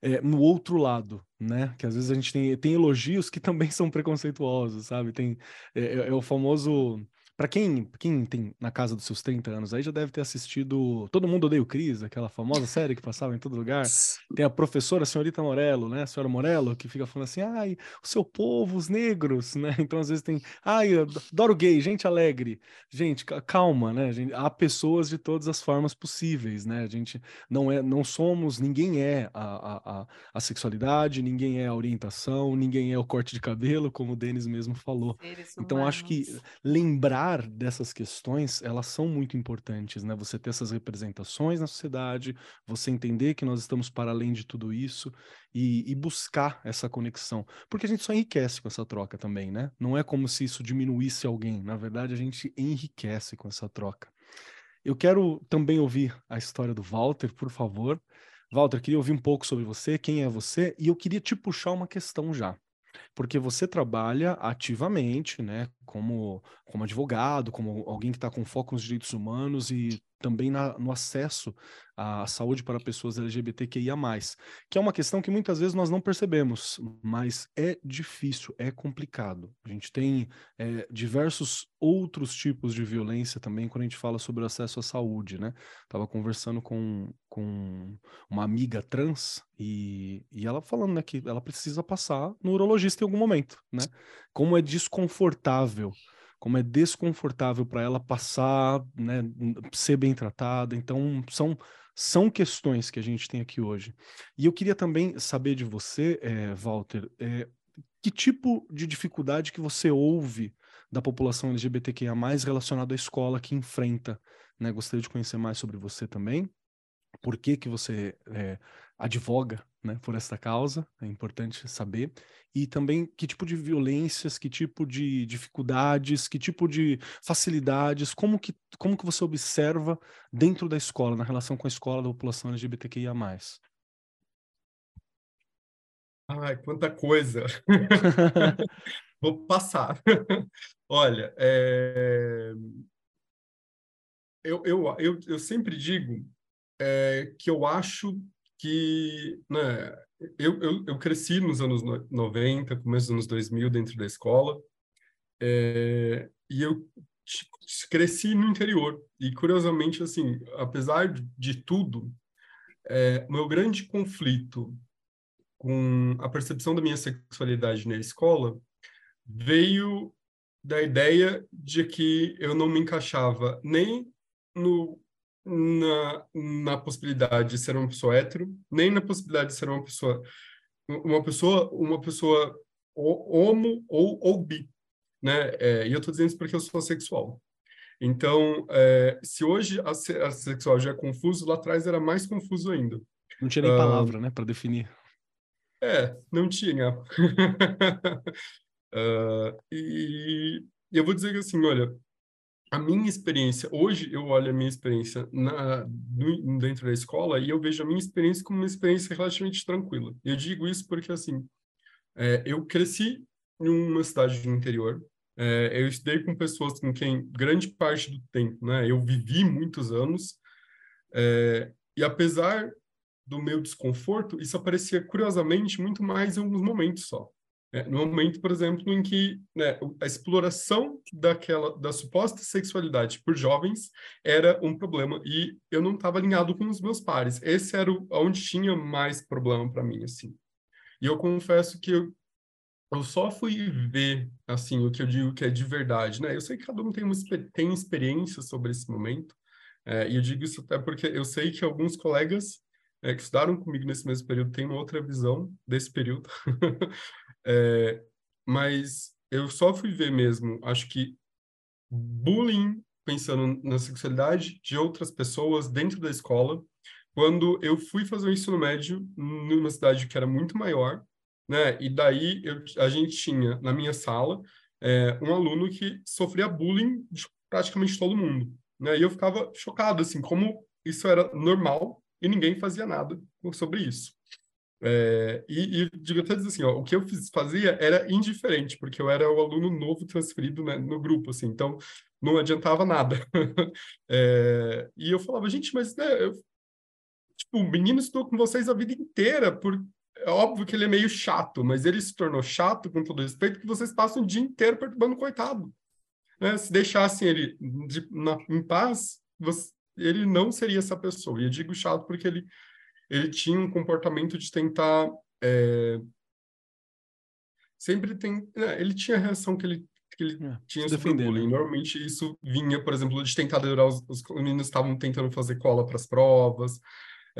é, no outro lado, né? Que às vezes a gente tem, tem elogios que também são preconceituosos, sabe? Tem é, é, é o famoso para quem, quem tem na casa dos seus 30 anos aí já deve ter assistido Todo Mundo Odeia o Cris, aquela famosa série que passava em todo lugar. Tem a professora, a senhorita Morello, né? A senhora Morello, que fica falando assim: ai, o seu povo, os negros, né? Então às vezes tem, ai, adoro gay, gente alegre. Gente, calma, né? Gente, há pessoas de todas as formas possíveis, né? A gente não é, não somos, ninguém é a, a, a sexualidade, ninguém é a orientação, ninguém é o corte de cabelo, como o Denis mesmo falou. Então acho que lembrar dessas questões, elas são muito importantes, né? Você ter essas representações na sociedade, você entender que nós estamos para além de tudo isso e, e, buscar essa conexão. Porque a gente só enriquece com essa troca também, né? Não é como se isso diminuísse alguém. Na verdade, a gente enriquece com essa troca. Eu quero também ouvir a história do Walter, por favor. Walter, queria ouvir um pouco sobre você, quem é você, e eu queria te puxar uma questão já porque você trabalha ativamente, né, como, como advogado, como alguém que está com foco nos direitos humanos e também na, no acesso à saúde para pessoas LGBTQIA+, que é uma questão que muitas vezes nós não percebemos, mas é difícil, é complicado. A gente tem é, diversos outros tipos de violência também quando a gente fala sobre o acesso à saúde, né? Tava conversando com, com uma amiga trans e, e ela falando, né, que ela precisa passar no urologista em algum momento, né? Como é desconfortável como é desconfortável para ela passar, né, ser bem tratada. Então, são, são questões que a gente tem aqui hoje. E eu queria também saber de você, é, Walter, é, que tipo de dificuldade que você ouve da população LGBTQIA+, relacionado à escola que enfrenta, né? Gostaria de conhecer mais sobre você também. Por que que você é, advoga né, por esta causa, é importante saber, e também que tipo de violências, que tipo de dificuldades, que tipo de facilidades, como que, como que você observa dentro da escola, na relação com a escola da população LGBTQIA+. Ai, quanta coisa! Vou passar. Olha, é... eu, eu, eu, eu sempre digo é, que eu acho que né, eu, eu, eu, cresci nos anos 90, começo dos anos 2000 dentro da escola, é, e eu cresci no interior. E, curiosamente, assim, apesar de tudo, é, meu grande conflito com a percepção da minha sexualidade na escola veio da ideia de que eu não me encaixava nem no na, na possibilidade de ser uma pessoa hétero, nem na possibilidade de ser uma pessoa uma pessoa uma pessoa homo ou, ou bi, né? É, e eu estou dizendo isso porque eu sou sexual. Então, é, se hoje a, a, sexual já é confuso, lá atrás era mais confuso ainda. Não tinha nem uh, palavra, né, para definir. É, não tinha. uh, e, e eu vou dizer que assim, olha, a minha experiência, hoje eu olho a minha experiência na, dentro da escola e eu vejo a minha experiência como uma experiência relativamente tranquila. Eu digo isso porque, assim, é, eu cresci em uma cidade do interior, É, eu estudei com pessoas com quem grande parte do tempo, né? Eu vivi muitos anos é, e apesar do meu desconforto, isso aparecia curiosamente muito mais em alguns momentos só. É, no momento, por exemplo, em que né, a exploração daquela da suposta sexualidade por jovens era um problema e eu não estava alinhado com os meus pares. Esse era o, onde tinha mais problema para mim, assim. E eu confesso que eu, eu só fui ver, assim, o que eu digo que é de verdade, né? Eu sei que cada um tem, uma, tem experiência sobre esse momento, é, e eu digo isso até porque eu sei que alguns colegas é, que estudaram comigo nesse mesmo período têm uma outra visão desse período. é, mas eu só fui ver mesmo, acho que bullying, pensando na sexualidade de outras pessoas dentro da escola, quando eu fui fazer o ensino médio numa cidade que era muito maior, né? E daí eu, a gente tinha na minha sala é, um aluno que sofria bullying de praticamente todo mundo, né? E eu ficava chocado assim, como isso era normal e ninguém fazia nada sobre isso. É, e, e digo até assim, ó, o que eu fiz, fazia era indiferente, porque eu era o aluno novo transferido né, no grupo, assim, então não adiantava nada. é, e eu falava, gente, mas né, eu, tipo, o menino estudou com vocês a vida inteira, por, é óbvio que ele é meio chato, mas ele se tornou chato, com todo respeito, que vocês passam o dia inteiro perturbando o coitado. Né? Se deixassem ele de, na, em paz, você, ele não seria essa pessoa. E eu digo chato porque ele, ele tinha um comportamento de tentar. É, sempre tem. Né? Ele tinha a reação que ele, que ele é, tinha sobre bullying. Né? Normalmente isso vinha, por exemplo, de tentar adorar os, os meninos estavam tentando fazer cola para as provas.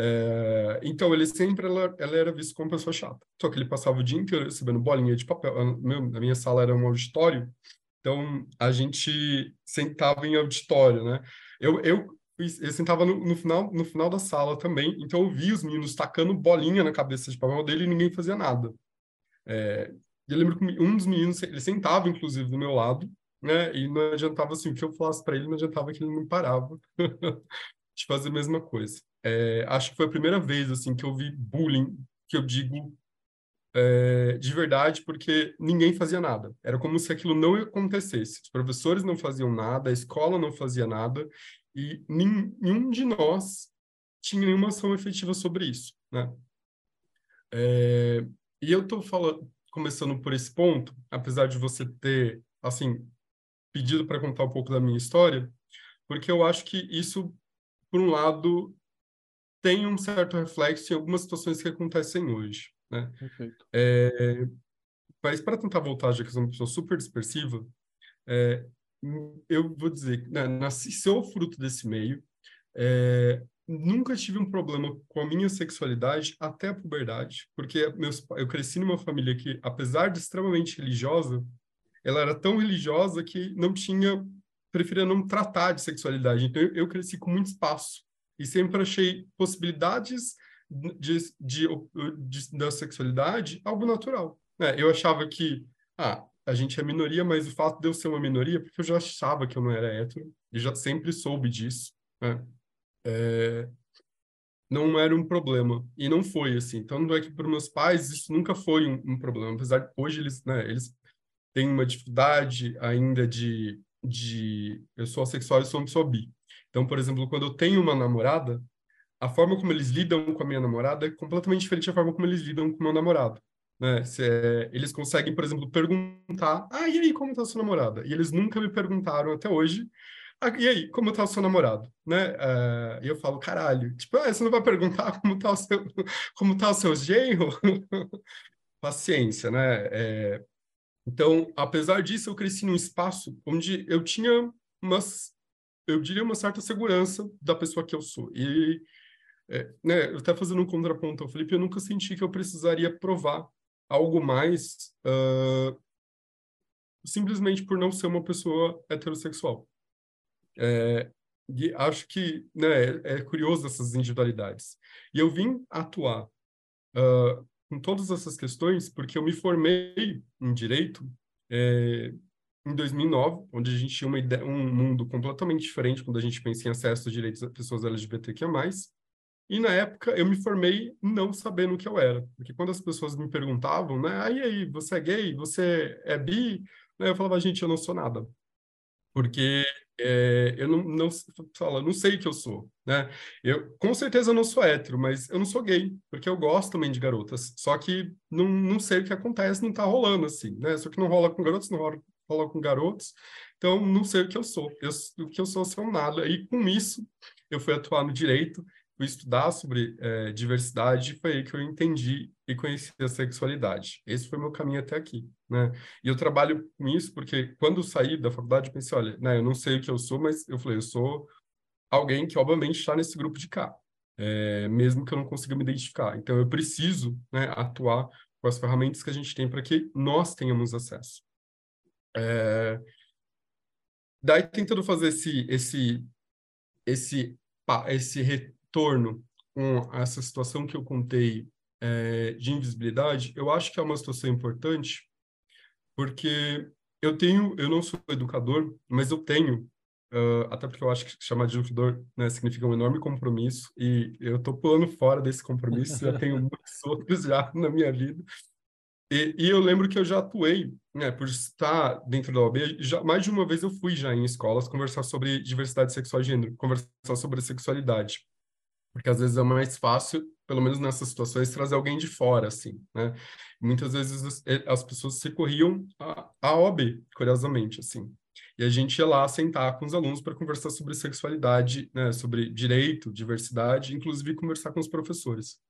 É, então, ele sempre ela, ela, era visto como pessoa chata. Só que ele passava o dia inteiro recebendo bolinha de papel. A, meu, a minha sala era um auditório, então a gente sentava em auditório, né? Eu, eu, eu sentava no, no, final, no final da sala também, então eu via os meninos tacando bolinha na cabeça de papel dele e ninguém fazia nada. É, eu lembro que um dos meninos, ele sentava, inclusive, do meu lado, né? E não adiantava, assim, o que eu falasse para ele, não adiantava que ele não parava de fazer a mesma coisa. É, acho que foi a primeira vez assim que eu vi bullying, que eu digo é, de verdade, porque ninguém fazia nada. Era como se aquilo não acontecesse. Os professores não faziam nada, a escola não fazia nada, e nenhum de nós tinha nenhuma ação efetiva sobre isso, né? É, e eu estou falando, começando por esse ponto, apesar de você ter, assim, pedido para contar um pouco da minha história, porque eu acho que isso, por um lado, tem um certo reflexo em algumas situações que acontecem hoje, né? É, mas para tentar voltar, já que eu sou uma pessoa super dispersiva, é, eu vou dizer, né, nasci, sou fruto desse meio, é, nunca tive um problema com a minha sexualidade até a puberdade, porque meus, eu cresci numa família que, apesar de extremamente religiosa, ela era tão religiosa que não tinha, preferia não tratar de sexualidade. Então, eu, eu cresci com muito espaço e sempre achei possibilidades de, de, de, da sexualidade algo natural. É, eu achava que ah, a gente é minoria, mas o fato de eu ser uma minoria, porque eu já achava que eu não era hétero, e já sempre soube disso, né? é, não era um problema. E não foi assim. Então, não é que para meus pais isso nunca foi um, um problema. Apesar de hoje eles, né, eles têm uma dificuldade ainda de, de eu sou assexual e sou, sou bi. Então, por exemplo, quando eu tenho uma namorada, a forma como eles lidam com a minha namorada é completamente diferente da forma como eles lidam com o meu namorado. Né? Se, é, eles conseguem, por exemplo, perguntar: Ah, e aí, como está sua namorada? E eles nunca me perguntaram até hoje: ah, E aí, como está o seu namorado? Né? Uh, e eu falo: Caralho, tipo, ah, você não vai perguntar como está o seu, como tá o seu genro? Paciência, né? É, então, apesar disso, eu cresci num espaço onde eu tinha umas eu diria, uma certa segurança da pessoa que eu sou. E, é, né, eu até fazendo um contraponto ao Felipe, eu nunca senti que eu precisaria provar algo mais uh, simplesmente por não ser uma pessoa heterossexual. É, e acho que né, é, é curioso essas individualidades. E eu vim atuar uh, com todas essas questões porque eu me formei em direito é, em 2009, onde a gente tinha ideia, um mundo completamente diferente quando a gente pensa em acesso a direitos das pessoas LGBTQIA+, E na época eu me formei não sabendo o que eu era, porque quando as pessoas me perguntavam, né, aí aí, você é gay, você é bi, né, eu falava, gente, eu não sou nada, porque é, eu não, não fala, não sei o que eu sou, né? Eu com certeza eu não sou hétero, mas eu não sou gay, porque eu gosto também de garotas. Só que não, não sei o que acontece, não tá rolando assim, né? Só que não rola com garotos, não rola, rola com garotos. Então não sei o que eu sou. Eu, o que eu sou, sou nada. E com isso eu fui atuar no direito fui estudar sobre é, diversidade, foi aí que eu entendi e conheci a sexualidade. Esse foi meu caminho até aqui, né? E eu trabalho com isso porque quando saí da faculdade, pensei, olha, né, eu não sei o que eu sou, mas eu falei, eu sou alguém que obviamente está nesse grupo de cá, é, mesmo que eu não consiga me identificar. Então eu preciso, né, atuar com as ferramentas que a gente tem para que nós tenhamos acesso. É... Daí tentando fazer esse esse esse esse retorno com essa situação que eu contei é, de invisibilidade, eu acho que é uma situação importante, porque eu tenho, eu não sou educador, mas eu tenho, uh, até porque eu acho que chamar de educador né, significa um enorme compromisso, e eu estou pulando fora desse compromisso, já tenho muitos outros já na minha vida. E, e, eu lembro que eu já atuei, né, por estar dentro da OAB, já, mais de uma vez eu fui já em escolas conversar sobre diversidade sexual e gênero, conversar sobre sexualidade porque às vezes é mais fácil, pelo menos nessas situações, trazer alguém de fora, assim, né? Muitas vezes as, eh, as pessoas se corriam a OB, curiosamente, assim. E a gente ia lá sentar com os alunos para conversar sobre sexualidade, né, sobre direito, diversidade, inclusive conversar com os professores.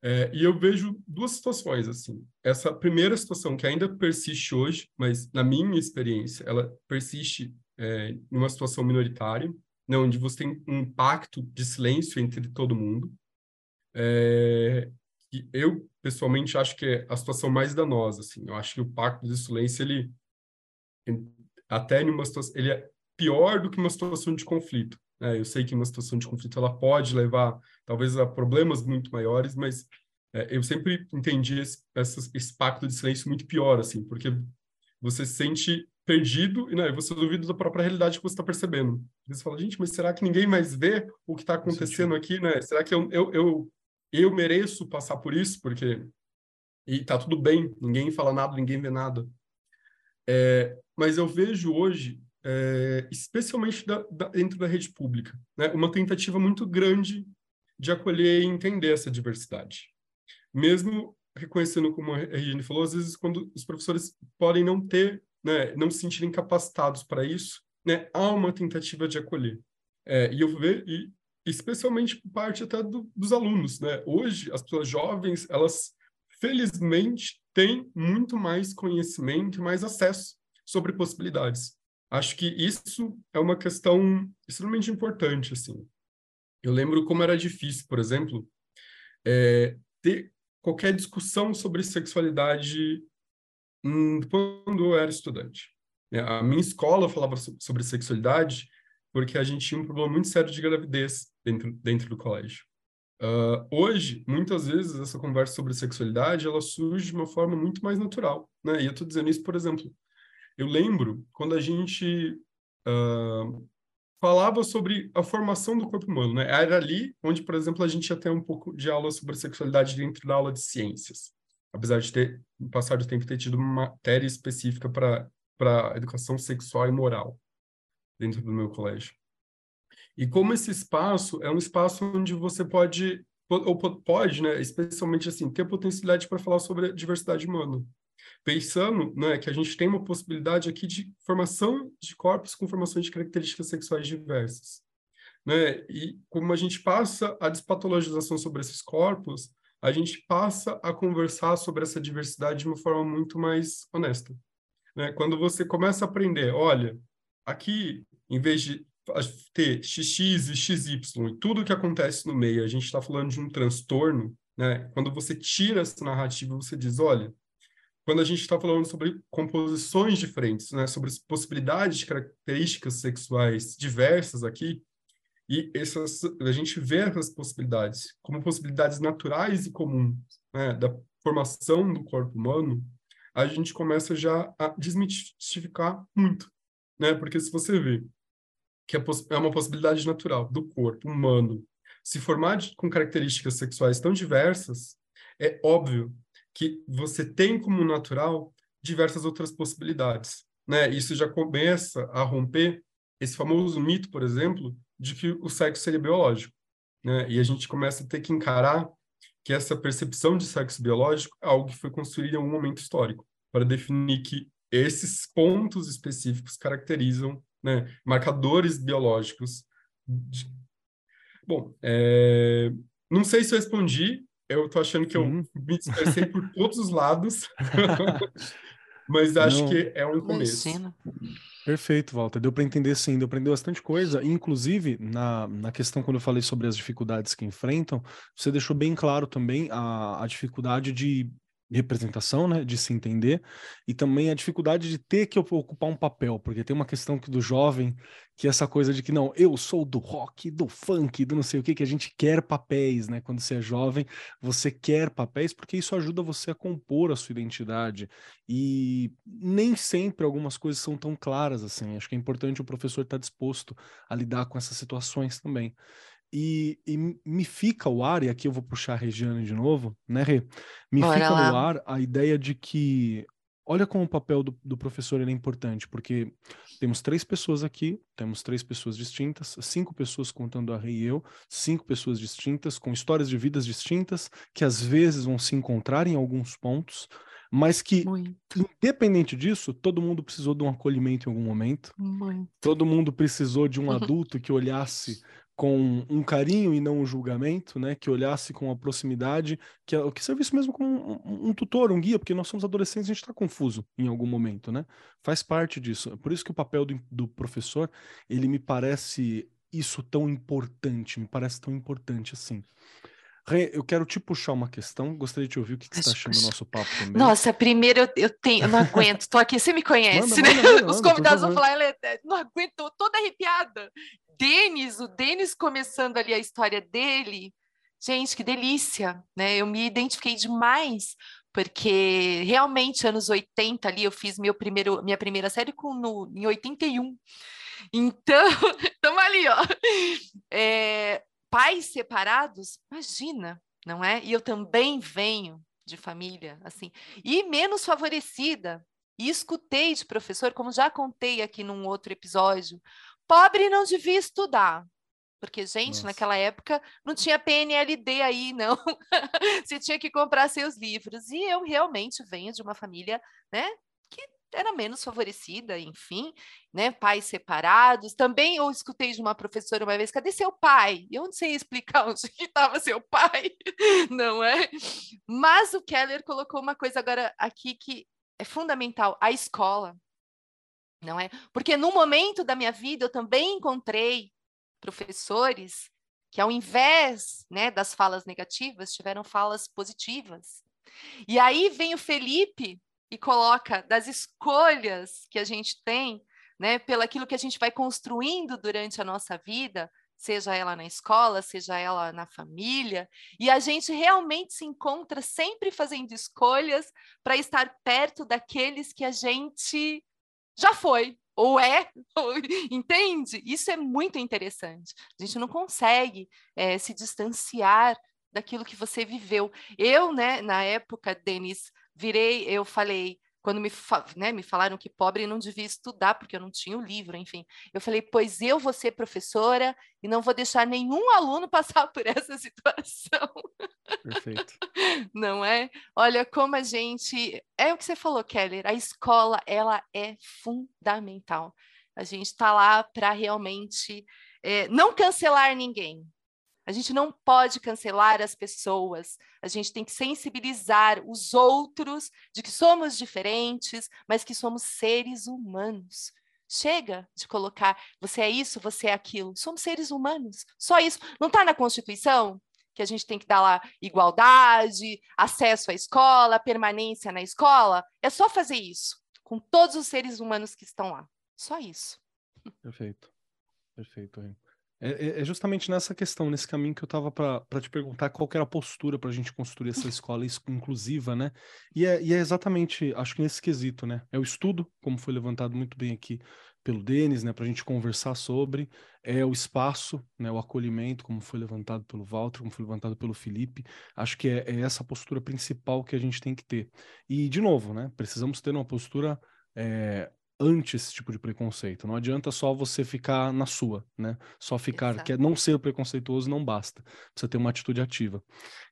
É, e eu vejo duas situações, assim. Essa primeira situação, que ainda persiste hoje, mas na minha experiência, ela persiste é, em uma situação minoritária, né, onde você tem um pacto de silêncio entre todo mundo. É, eu, pessoalmente, acho que é a situação mais danosa. Assim. Eu acho que o pacto de silêncio, ele, até em uma situação, ele é pior do que uma situação de conflito. Né? Eu sei que uma situação de conflito ela pode levar, talvez, a problemas muito maiores, mas é, eu sempre entendi esse, esse pacto de silêncio muito pior, assim, porque você sente perdido e né, você duvida da própria realidade que você está percebendo. Você fala, gente, mas será que ninguém mais vê o que está acontecendo aqui, né? Será que eu, eu, eu, eu mereço passar por isso? Porque e tá tudo bem, ninguém fala nada, ninguém vê nada. É, mas eu vejo hoje, é, especialmente da, da, dentro da rede pública, né, uma tentativa muito grande de acolher e entender essa diversidade. Mesmo reconhecendo, como a Regine falou, às vezes quando os professores podem não ter né, não se sentirem capacitados para isso, né, há uma tentativa de acolher. É, e eu vejo, e especialmente por parte até do, dos alunos, né? Hoje, as pessoas jovens, elas felizmente têm muito mais conhecimento e mais acesso sobre possibilidades. Acho que isso é uma questão extremamente importante, assim. Eu lembro como era difícil, por exemplo, é, ter qualquer discussão sobre sexualidade Hum, quando eu era estudante. É, a minha escola falava sobre sexualidade porque a gente tinha um problema muito sério de gravidez dentro, dentro do colégio. Uh, hoje, muitas vezes, essa conversa sobre sexualidade, ela surge de uma forma muito mais natural, né? E eu estou dizendo isso, por exemplo, eu lembro quando a gente uh, falava sobre a formação do corpo humano, né? Era ali onde, por exemplo, a gente ia ter um pouco de aula sobre sexualidade dentro da aula de ciências apesar de ter, no do tempo, ter tido uma matéria específica para para educação sexual e moral dentro do meu colégio. E como esse espaço é um espaço onde você pode, ou pode, né, especialmente assim, ter potencialidade para falar sobre a diversidade humana. Pensando né, que a gente tem uma possibilidade aqui de formação de corpos com formações de características sexuais diversas. Né? E como a gente passa a despatologização sobre esses corpos, a gente passa a conversar sobre essa diversidade de uma forma muito mais honesta. Né? Quando você começa a aprender, olha, aqui, em vez de ter XX e XY e tudo que acontece no meio, a gente está falando de um transtorno, né? quando você tira essa narrativa, você diz, olha, quando a gente está falando sobre composições diferentes, né? sobre possibilidades de características sexuais diversas aqui, e essas, a gente vê essas possibilidades como possibilidades naturais e comuns né, da formação do corpo humano, a gente começa já a desmistificar muito, né? Porque se você vê que é, uma possibilidade natural do corpo humano se formar com características sexuais tão diversas, é óbvio que você tem como natural diversas outras possibilidades, né? Isso já começa a romper esse famoso mito, por exemplo, de que o sexo seria biológico, né? E a gente começa a ter que encarar que essa percepção de sexo biológico é algo que foi construído em algum momento histórico para definir que esses pontos específicos caracterizam né, marcadores biológicos. De... Bom, é... não sei se eu respondi, eu estou achando que eu me dispersei por todos os lados, mas acho não. que é um começo. Perfeito, Walter. Deu para entender sim, deu para entender bastante coisa. Inclusive, na, na questão, quando eu falei sobre as dificuldades que enfrentam, você deixou bem claro também a, a dificuldade de representação, né, de se entender, e também a dificuldade de ter que ocupar um papel, porque tem uma questão que do jovem, que é essa coisa de que não, eu sou do rock, do funk, do não sei o que, que a gente quer papéis, né? Quando você é jovem, você quer papéis porque isso ajuda você a compor a sua identidade. E nem sempre algumas coisas são tão claras assim. Acho que é importante o professor estar disposto a lidar com essas situações também. E, e, me fica o ar, e aqui eu vou puxar a Regiane de novo, né, Rê? Me Bora fica lá. no ar a ideia de que, olha como o papel do, do professor é importante, porque temos três pessoas aqui, temos três pessoas distintas, cinco pessoas contando a Rê e eu, cinco pessoas distintas, com histórias de vidas distintas, que às vezes vão se encontrar em alguns pontos, mas que, Muito. independente disso, todo mundo precisou de um acolhimento em algum momento. Muito. Todo mundo precisou de um adulto que olhasse com um carinho e não um julgamento, né? Que olhasse com a proximidade, que, é que servisse mesmo como um, um, tutor, um guia, porque nós somos adolescentes, a gente está confuso em algum momento, né? Faz parte disso. Por isso que o papel do, do professor, ele me parece isso tão importante, me parece tão importante assim. Rê, eu quero te puxar uma questão, gostaria de te ouvir o que, que você está achando do nosso papo também. Nossa, primeiro eu, eu tenho, eu não aguento, estou aqui, você me conhece, manda, né? Manda, manda, Os convidados vão falar, ela é, não aguento, tô toda arrepiada. Denis, o Denis começando ali a história dele, gente, que delícia, né? Eu me identifiquei demais, porque realmente anos 80 ali eu fiz meu primeiro, minha primeira série com, no, em 81. Então, estamos ali, ó. É, pais separados, imagina, não é? E eu também venho de família, assim, e menos favorecida. E escutei de professor, como já contei aqui num outro episódio, Pobre não devia estudar. Porque, gente, Nossa. naquela época não tinha PNLD aí, não. Você tinha que comprar seus livros. E eu realmente venho de uma família, né, era menos favorecida, enfim, né, pais separados. Também eu escutei de uma professora uma vez, cadê seu pai? Eu não sei explicar onde estava seu pai, não é? Mas o Keller colocou uma coisa agora aqui que é fundamental, a escola não é? Porque no momento da minha vida eu também encontrei professores que ao invés, né, das falas negativas, tiveram falas positivas. E aí vem o Felipe e coloca das escolhas que a gente tem, né, pelo aquilo que a gente vai construindo durante a nossa vida, seja ela na escola, seja ela na família, e a gente realmente se encontra sempre fazendo escolhas para estar perto daqueles que a gente já foi, ou é, ou, entende? Isso é muito interessante. A gente não consegue é, se distanciar daquilo que você viveu. Eu, né, na época, Denis, virei, eu falei, quando me, né, me falaram que pobre não devia estudar, porque eu não tinha o livro, enfim. Eu falei, pois eu vou ser professora e não vou deixar nenhum aluno passar por essa situação. Perfeito. Não é? Olha como a gente. É o que você falou, Keller, a escola, ela é fundamental. A gente está lá para realmente é, não cancelar ninguém, a gente não pode cancelar as pessoas, a gente tem que sensibilizar os outros de que somos diferentes, mas que somos seres humanos. Chega de colocar você é isso, você é aquilo. Somos seres humanos, só isso. Não está na Constituição que a gente tem que dar lá igualdade, acesso à escola, permanência na escola? É só fazer isso com todos os seres humanos que estão lá. Só isso. Perfeito. Perfeito, hein? É, é, é, justamente nessa questão, nesse caminho que eu estava para te perguntar qual era a postura para a gente construir essa escola inclusiva, né? E é, e é, exatamente, acho que nesse quesito, né? É o estudo, como foi levantado muito bem aqui pelo Denis, né, para a gente conversar sobre é o espaço, né, o acolhimento, como foi levantado pelo Walter, como foi levantado pelo Felipe. Acho que é, é essa postura principal que a gente tem que ter. E, de novo, né, precisamos ter uma postura é, ante esse tipo de preconceito. Não adianta só você ficar na sua, né? Só ficar, que é não ser preconceituoso não basta. Precisa ter uma atitude ativa.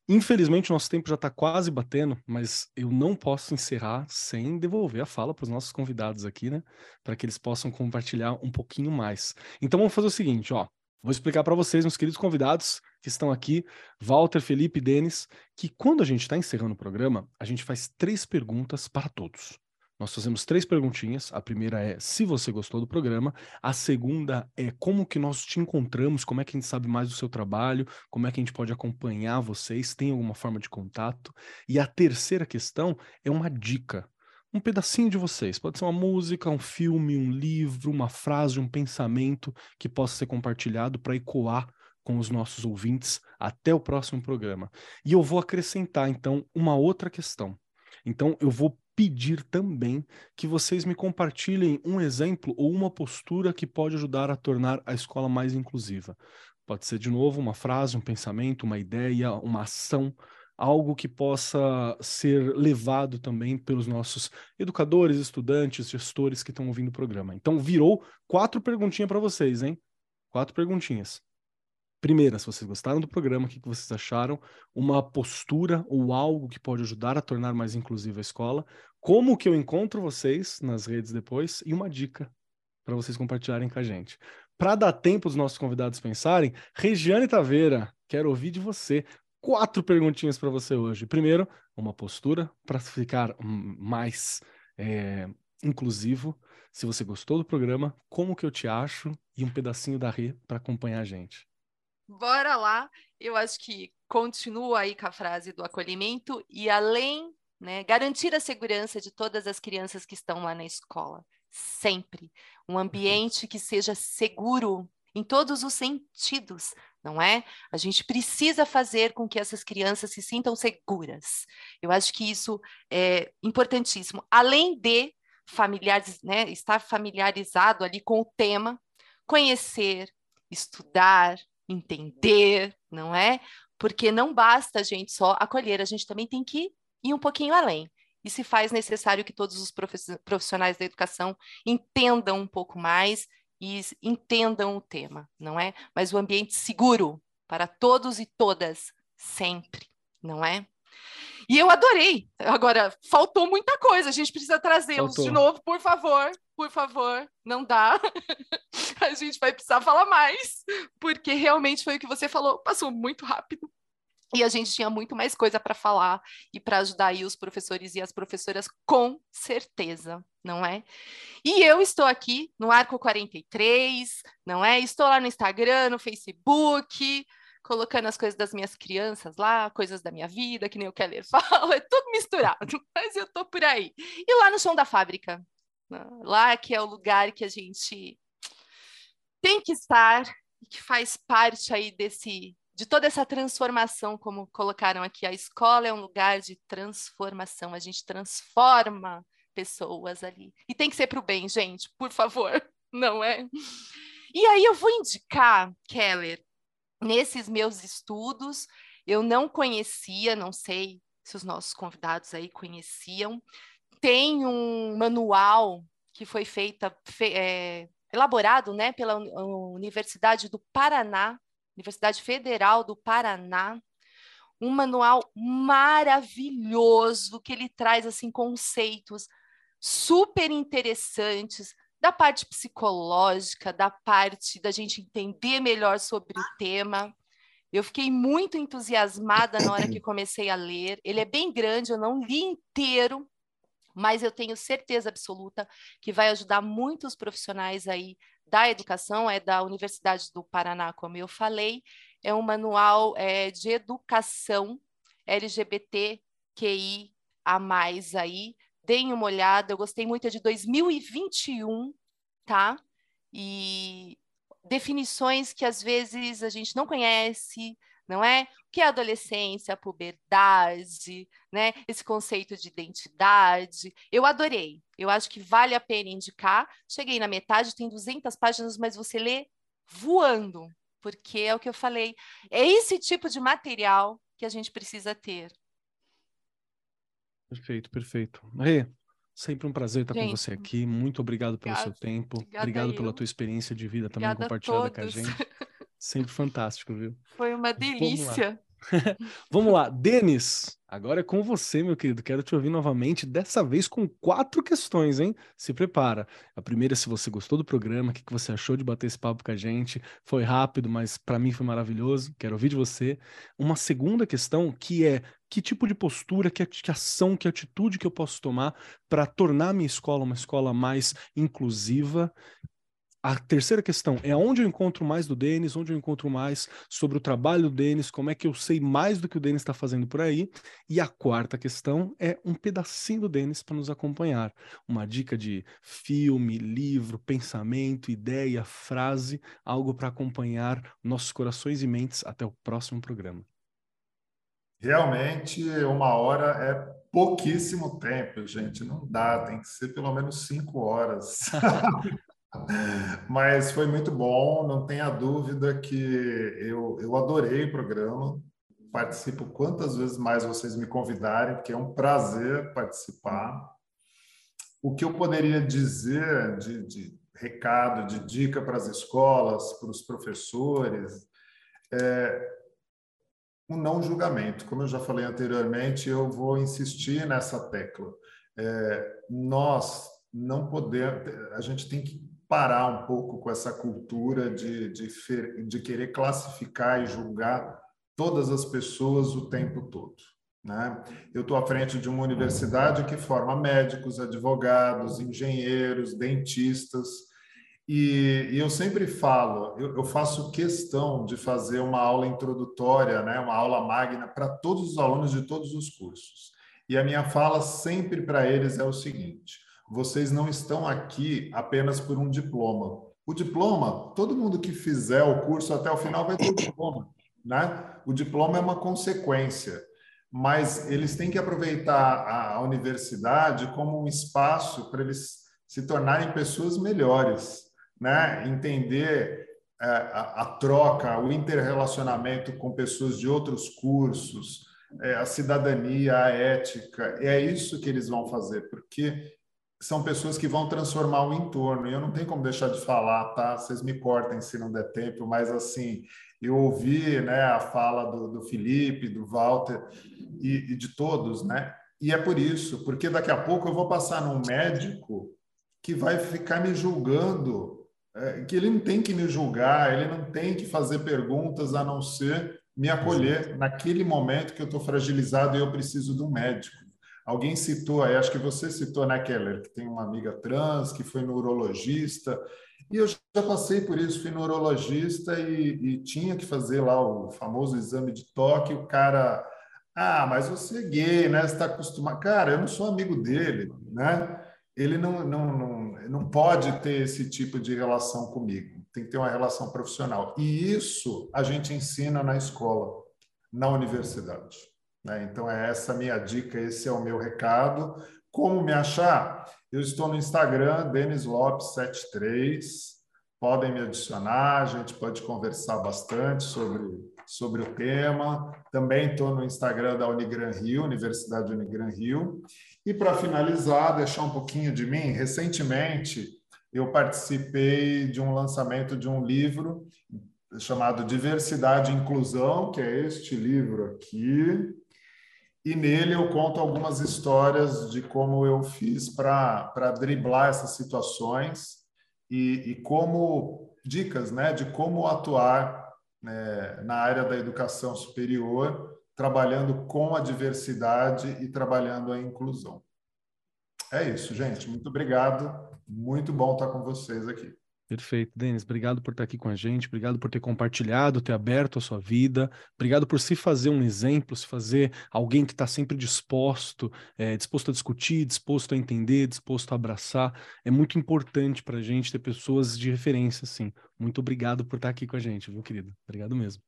Infelizmente, nosso tempo já está quase batendo, mas eu não posso encerrar sem devolver a fala para os nossos convidados aqui, né? Para que eles possam compartilhar um pouquinho mais. Então vamos fazer o seguinte, ó. Vou explicar para vocês, meus queridos convidados que estão aqui, Walter, Felipe e Denis, que quando a gente está encerrando o programa, a gente faz três perguntas para todos. Nós fazemos três perguntinhas. A primeira é se você gostou do programa. A segunda é como que nós te encontramos, como é que a gente sabe mais do seu trabalho, como é que a gente pode acompanhar vocês, tem alguma forma de contato. E a terceira questão é uma dica. Um pedacinho de vocês. Pode ser uma música, um filme, um livro, uma frase, um pensamento que possa ser compartilhado para ecoar com os nossos ouvintes até o próximo programa. E eu vou acrescentar, então, uma outra questão. Então, eu vou pedir também que vocês me compartilhem um exemplo ou uma postura que pode ajudar a tornar a escola mais inclusiva. Pode ser, de novo, uma frase, um pensamento, uma ideia, uma ação, algo que possa ser levado também pelos nossos educadores, estudantes, gestores que estão ouvindo o programa. Então, virou quatro perguntinhas para vocês, hein? Quatro perguntinhas. Primeira, se vocês gostaram do programa, o que vocês acharam? Uma postura ou algo que pode ajudar a tornar mais inclusiva a escola? Como que eu encontro vocês nas redes depois? E uma dica para vocês compartilharem com a gente. Para dar tempo dos nossos convidados pensarem, Regiane Taveira, quero ouvir de você. Quatro perguntinhas para você hoje. Primeiro, uma postura para ficar mais é, inclusivo. Se você gostou do programa, como que eu te acho? E um pedacinho da Rê para acompanhar a gente bora lá. Eu acho que continua aí com a frase do acolhimento e além, né, garantir a segurança de todas as crianças que estão lá na escola, sempre. Um ambiente que seja seguro em todos os sentidos, não é? A gente precisa fazer com que essas crianças se sintam seguras. Eu acho que isso é importantíssimo. Além de familiares, né, estar familiarizado ali com o tema, conhecer, estudar, entender, não é? Porque não basta a gente só acolher, a gente também tem que ir um pouquinho além. E se faz necessário que todos os profissionais da educação entendam um pouco mais e entendam o tema, não é? Mas o ambiente seguro para todos e todas, sempre, não é? E eu adorei. Agora, faltou muita coisa. A gente precisa trazê-los de novo, por favor. Por favor, não dá. a gente vai precisar falar mais, porque realmente foi o que você falou, passou muito rápido. E a gente tinha muito mais coisa para falar e para ajudar aí os professores e as professoras, com certeza, não é? E eu estou aqui no Arco 43, não é? Estou lá no Instagram, no Facebook, colocando as coisas das minhas crianças lá, coisas da minha vida, que nem o Keller fala, é tudo misturado, mas eu tô por aí. E lá no chão da fábrica? Lá que é o lugar que a gente tem que estar e que faz parte aí desse de toda essa transformação, como colocaram aqui, a escola é um lugar de transformação, a gente transforma pessoas ali. E tem que ser para o bem, gente, por favor, não é? E aí eu vou indicar, Keller, nesses meus estudos, eu não conhecia, não sei se os nossos convidados aí conheciam, tem um manual que foi feita, fe, é, elaborado né, pela Universidade do Paraná, Universidade Federal do Paraná, um manual maravilhoso que ele traz assim conceitos super interessantes da parte psicológica, da parte da gente entender melhor sobre o tema. Eu fiquei muito entusiasmada na hora que comecei a ler. Ele é bem grande, eu não li inteiro, mas eu tenho certeza absoluta que vai ajudar muitos profissionais aí da educação, é da Universidade do Paraná, como eu falei, é um manual é, de educação LGBTQI a mais aí, deem uma olhada, eu gostei muito, é de 2021, tá? E definições que às vezes a gente não conhece, não é? Que é a adolescência, a puberdade, né? Esse conceito de identidade. Eu adorei. Eu acho que vale a pena indicar. Cheguei na metade, tem 200 páginas, mas você lê voando, porque é o que eu falei. É esse tipo de material que a gente precisa ter. Perfeito, perfeito. Rê, sempre um prazer estar gente, com você aqui. Muito obrigado pelo seu tempo. Obrigado pela tua experiência de vida também compartilhada com a gente. Sempre fantástico, viu? Foi uma delícia. Vamos lá, Denis, agora é com você, meu querido. Quero te ouvir novamente, dessa vez com quatro questões, hein? Se prepara. A primeira, se você gostou do programa, o que, que você achou de bater esse papo com a gente? Foi rápido, mas para mim foi maravilhoso. Quero ouvir de você. Uma segunda questão, que é que tipo de postura, que, que ação, que atitude que eu posso tomar para tornar a minha escola uma escola mais inclusiva a terceira questão é onde eu encontro mais do Denis, onde eu encontro mais sobre o trabalho do Denis, como é que eu sei mais do que o Denis está fazendo por aí. E a quarta questão é um pedacinho do Denis para nos acompanhar. Uma dica de filme, livro, pensamento, ideia, frase, algo para acompanhar nossos corações e mentes até o próximo programa. Realmente, uma hora é pouquíssimo tempo, gente. Não dá, tem que ser pelo menos cinco horas. Mas foi muito bom, não tenha dúvida que eu, eu adorei o programa. Participo quantas vezes mais vocês me convidarem, porque é um prazer participar. O que eu poderia dizer de, de recado, de dica para as escolas, para os professores, é um não julgamento. Como eu já falei anteriormente, eu vou insistir nessa tecla. É, nós não podemos, a gente tem que parar um pouco com essa cultura de, de, de querer classificar e julgar todas as pessoas o tempo todo. Né? Eu estou à frente de uma universidade que forma médicos, advogados, engenheiros, dentistas, e, e eu sempre falo, eu, eu, faço questão de fazer uma aula introdutória, né? uma aula magna para todos os alunos de todos os cursos. E a minha fala sempre para eles é o seguinte: vocês não estão aqui apenas por um diploma. O diploma, todo mundo que fizer o curso até o final vai ter o diploma, né? O diploma é uma consequência, mas eles têm que aproveitar a universidade como um espaço para eles se tornarem pessoas melhores, né? Entender é, a, a troca, o interrelacionamento com pessoas de outros cursos, é, a cidadania, a ética, é isso que eles vão fazer, porque são pessoas que vão transformar o entorno. E eu não tenho como deixar de falar, tá? Vocês me cortem se não der tempo, mas assim, eu ouvi né, a fala do, do Felipe, do Walter e, e, de todos, né? E é por isso, porque daqui a pouco eu vou passar num médico que vai ficar me julgando, é, que ele não tem que me julgar, ele não tem que fazer perguntas a não ser me acolher naquele momento que eu estou fragilizado e eu preciso de um médico. Alguém citou aí, acho que você citou, né, Keller, que tem uma amiga trans, que foi neurologista, e eu já passei por isso, fui neurologista e, e tinha que fazer lá o famoso exame de toque, o cara, ah, mas você é gay, né, você está acostumado. Cara, eu não sou amigo dele, né? Ele não, não, não, não pode ter esse tipo de relação comigo, tem que ter uma relação profissional. E isso a gente ensina na escola, na universidade. Né? Então, é essa minha dica, esse é o meu recado. Como me achar? Eu estou no Instagram, Denis Lopes73. Podem me adicionar, a gente pode conversar bastante sobre, sobre o tema. Também estou no Instagram da Unigran Rio, Universidade Unigran Rio. E para finalizar, deixar um pouquinho de mim, recentemente eu participei de um lançamento de um livro chamado Diversidade e Inclusão, que é este livro aqui. E nele eu conto algumas histórias de como eu fiz para driblar essas situações e, e, como dicas né, de como atuar né, na área da educação superior, trabalhando com a diversidade e trabalhando a inclusão. É isso, gente. Muito obrigado. Muito bom estar com vocês aqui. Perfeito, Denis. Obrigado por estar aqui com a gente, obrigado por ter compartilhado, ter aberto a sua vida, obrigado por se fazer um exemplo, se fazer alguém que está sempre disposto, é, disposto a discutir, disposto a entender, disposto a abraçar. É muito importante para a gente ter pessoas de referência, assim. Muito obrigado por estar aqui com a gente, viu, querido? Obrigado mesmo.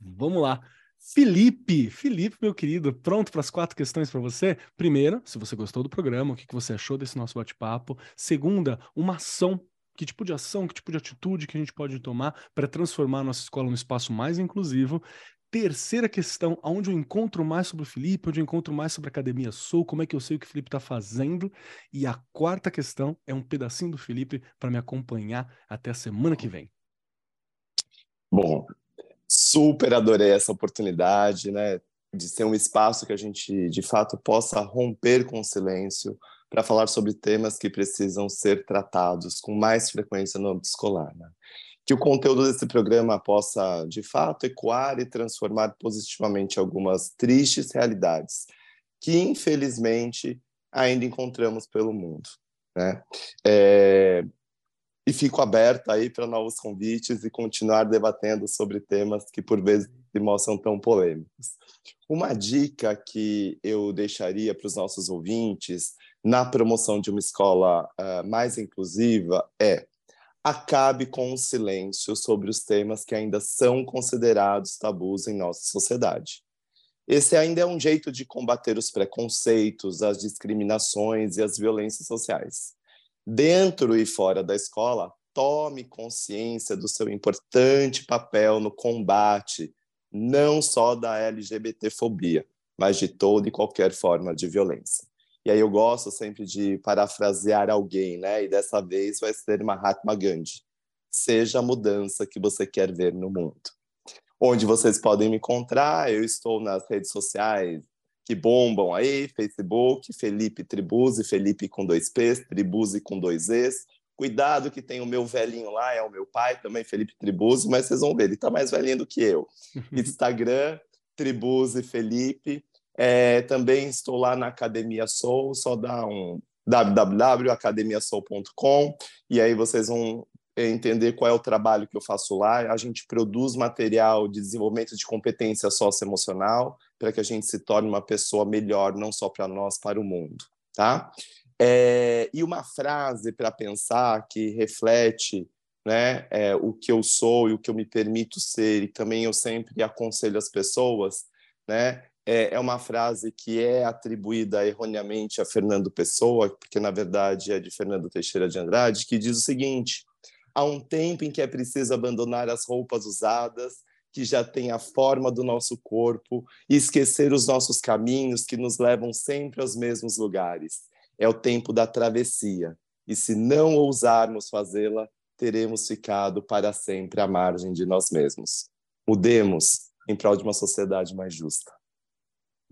Vamos lá. Felipe, Felipe, meu querido, pronto para as quatro questões para você? Primeira, se você gostou do programa, o que você achou desse nosso bate-papo? Segunda, uma ação que tipo de ação, que tipo de atitude que a gente pode tomar para transformar a nossa escola num espaço mais inclusivo. Terceira questão, aonde eu encontro mais sobre o Felipe, onde eu encontro mais sobre a Academia Sou, como é que eu sei o que o Felipe está fazendo. E a quarta questão é um pedacinho do Felipe para me acompanhar até a semana que vem. Bom, super adorei essa oportunidade, né, de ser um espaço que a gente, de fato, possa romper com o silêncio para falar sobre temas que precisam ser tratados com mais frequência no âmbito escolar. Né? Que o conteúdo desse programa possa, de fato, ecoar e transformar positivamente algumas tristes realidades que, infelizmente, ainda encontramos pelo mundo. Né? É, e fico aberto aí para novos convites e continuar debatendo sobre temas que por vezes se mostram tão polêmicos. Uma dica que eu deixaria para os nossos ouvintes na promoção de uma escola uh, mais inclusiva é acabe com o silêncio sobre os temas que ainda são considerados tabus em nossa sociedade. Esse ainda é um jeito de combater os preconceitos, as discriminações e as violências sociais dentro e fora da escola, tome consciência do seu importante papel no combate não só da LGBTfobia, mas de toda e qualquer forma de violência. E aí eu gosto sempre de parafrasear alguém, né? E dessa vez vai ser Mahatma Gandhi. Seja a mudança que você quer ver no mundo. Onde vocês podem me encontrar, eu estou nas redes sociais, que bombam aí, Facebook, Felipe Tribuzzi, Felipe com dois P's, Tribuzzi com dois E's. Cuidado que tem o meu velhinho lá, é o meu pai também, Felipe Tribuzzi, mas vocês vão ver, ele está mais velhinho do que eu. Instagram, Tribuzzi Felipe. É, também estou lá na Academia Soul, só dá um www.academiasoul.com e aí vocês vão entender qual é o trabalho que eu faço lá. A gente produz material de desenvolvimento de competência socioemocional para que a gente se torne uma pessoa melhor, não só para nós, para o mundo, tá? É, e uma frase para pensar que reflete né, é, o que eu sou e o que eu me permito ser, e também eu sempre aconselho as pessoas, né, é, é uma frase que é atribuída erroneamente a Fernando Pessoa, porque na verdade é de Fernando Teixeira de Andrade, que diz o seguinte: há um tempo em que é preciso abandonar as roupas usadas que já têm a forma do nosso corpo e esquecer os nossos caminhos que nos levam sempre aos mesmos lugares. É o tempo da travessia, e se não ousarmos fazê-la, teremos ficado para sempre à margem de nós mesmos. Mudemos em prol de uma sociedade mais justa.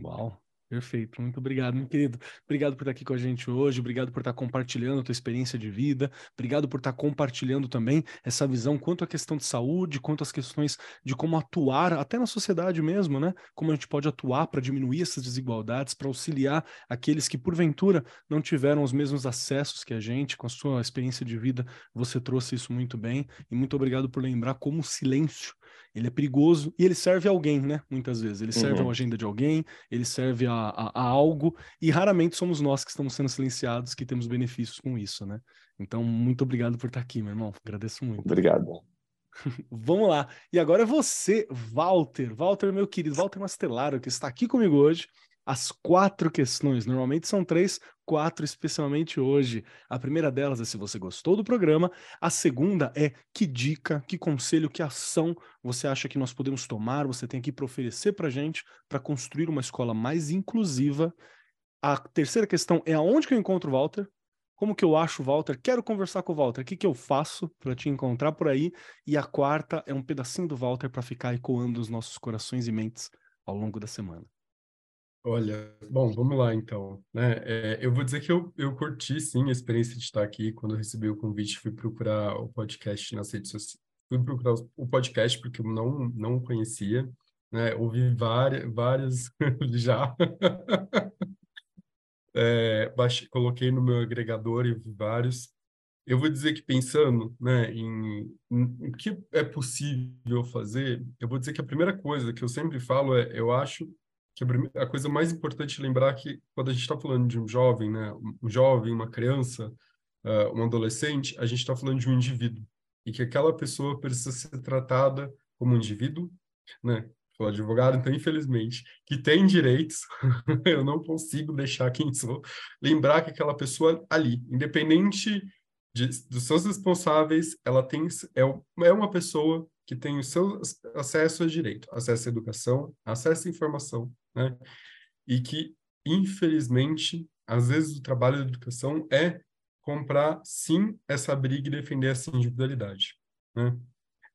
Uau! Perfeito, muito obrigado, meu querido. Obrigado por estar aqui com a gente hoje, obrigado por estar compartilhando a tua experiência de vida, obrigado por estar compartilhando também essa visão quanto à questão de saúde, quanto às questões de como atuar, até na sociedade mesmo, né? Como a gente pode atuar para diminuir essas desigualdades, para auxiliar aqueles que porventura não tiveram os mesmos acessos que a gente, com a sua experiência de vida, você trouxe isso muito bem, e muito obrigado por lembrar como o silêncio ele é perigoso e ele serve a alguém, né? Muitas vezes. Ele serve uhum. à agenda de alguém, ele serve a, a, a, algo, e raramente somos nós que estamos sendo silenciados que temos benefícios com isso, né? Então, muito obrigado por estar aqui, meu irmão. Agradeço muito. Obrigado. Vamos lá. E agora é você, Walter. Walter, meu querido, Walter Mastelaro, que está aqui comigo hoje as quatro questões. Normalmente são três, quatro especialmente hoje. A primeira delas é se você gostou do programa. A segunda é que dica, que conselho, que ação você acha que nós podemos tomar, você tem aqui para oferecer para gente para construir uma escola mais inclusiva. A terceira questão é aonde que eu encontro o Walter? Como que eu acho o Walter? Quero conversar com o Walter. O que, que eu faço para te encontrar por aí? E a quarta é um pedacinho do Walter para ficar ecoando nos nossos corações e mentes ao longo da semana. Olha, bom, vamos lá então, né? É, eu vou dizer que eu, eu curti sim a experiência de estar aqui. Quando eu recebi o convite, fui procurar o podcast nas redes sociais. Fui procurar o podcast porque eu não não conhecia, né? Ouvi várias várias já. é, baixei, coloquei no meu agregador e ouvi vários. Eu vou dizer que pensando, né, em o que é possível fazer, eu vou dizer que a primeira coisa que eu sempre falo é, eu acho que a coisa mais importante é lembrar que quando a gente está falando de um jovem, né, um jovem, uma criança, uh, um adolescente, a gente está falando de um indivíduo e que aquela pessoa precisa ser tratada como um indivíduo né? Sou advogado, então, infelizmente, que tem direitos, eu não consigo deixar quem sou lembrar que aquela pessoa ali, independente de, dos seus responsáveis, ela tem é, é uma pessoa que tem o seu acesso a direito, acesso à educação, acesso à informação, né? E que, infelizmente, às vezes o trabalho da educação é comprar, sim, essa briga e defender essa individualidade, né?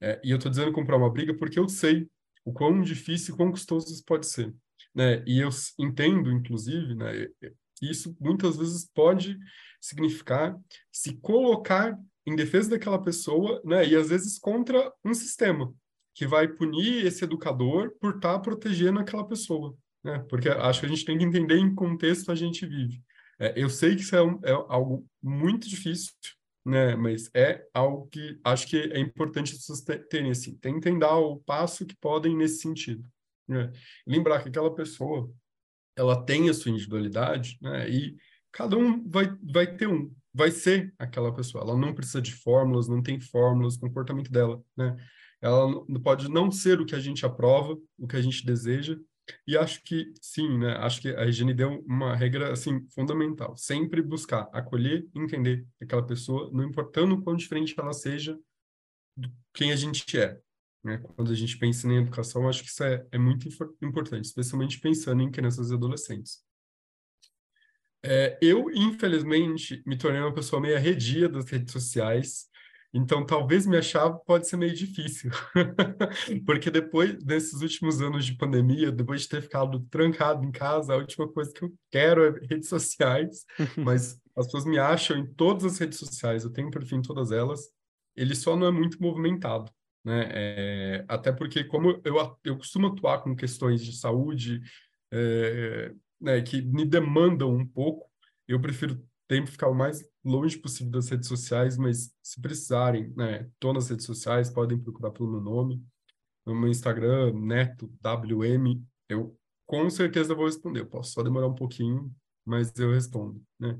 É, e eu estou dizendo comprar uma briga porque eu sei o quão difícil e quão custoso isso pode ser, né? E eu entendo, inclusive, né? Isso muitas vezes pode significar se colocar em defesa daquela pessoa, né? E às vezes contra um sistema que vai punir esse educador por estar tá protegendo aquela pessoa, né? Porque acho que a gente tem que entender em que contexto a gente vive. É, eu sei que isso é, um, é algo muito difícil, né? Mas é algo que acho que é importante terem assim, tentem dar o passo que podem nesse sentido. Né? Lembrar que aquela pessoa ela tem a sua individualidade, né? E cada um vai vai ter um, vai ser aquela pessoa. Ela não precisa de fórmulas, não tem fórmulas, comportamento dela, né? Ela pode não ser o que a gente aprova, o que a gente deseja, e acho que sim, né? Acho que a higiene deu uma regra assim fundamental. Sempre buscar acolher, entender aquela pessoa, não importando o quão diferente ela seja do quem a gente é. Né? Quando a gente pensa em educação, acho que isso é, é muito importante, especialmente pensando em crianças e adolescentes. É, eu, infelizmente, me tornei uma pessoa meio arredia das redes sociais então, talvez me achar pode ser meio difícil, porque depois desses últimos anos de pandemia, depois de ter ficado trancado em casa, a última coisa que eu quero é redes sociais, mas as pessoas me acham em todas as redes sociais, eu tenho perfil em todas elas, ele só não é muito movimentado, né? É, até porque, como eu, eu costumo atuar com questões de saúde, é, né, que me demandam um pouco, eu prefiro tempo ficar o mais longe possível das redes sociais, mas se precisarem, né, tô nas redes sociais, podem procurar pelo meu nome. No meu Instagram, Neto WM, eu com certeza vou responder. Eu posso só demorar um pouquinho, mas eu respondo, né?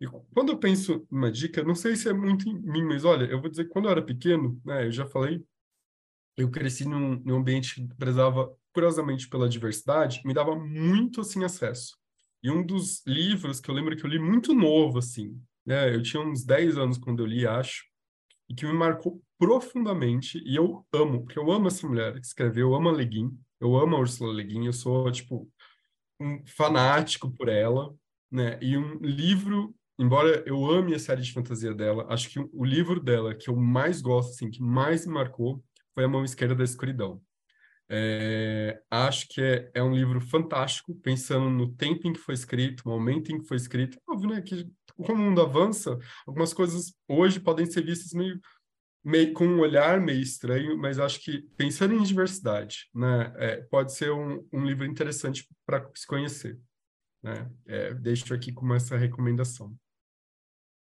E quando eu penso numa dica, não sei se é muito em mim, mas olha, eu vou dizer que quando eu era pequeno, né, eu já falei, eu cresci num, num ambiente que prezava curiosamente pela diversidade, me dava muito assim acesso. E um dos livros que eu lembro que eu li muito novo, assim, né? Eu tinha uns 10 anos quando eu li, acho, e que me marcou profundamente, e eu amo, porque eu amo essa mulher que escreveu, eu amo a Leguin, eu amo a Ursula Le Guin, eu sou, tipo, um fanático por ela, né? E um livro, embora eu ame a série de fantasia dela, acho que o livro dela que eu mais gosto, assim, que mais me marcou, foi A Mão Esquerda da Escuridão. É, acho que é, é, um livro fantástico, pensando no tempo em que foi escrito, no momento em que foi escrito. Óbvio, né, que como o mundo avança, algumas coisas hoje podem ser vistas meio, meio com um olhar meio estranho, mas acho que pensando em diversidade, né, é, pode ser um, um, livro interessante para se conhecer. Né? É, deixo aqui como essa recomendação.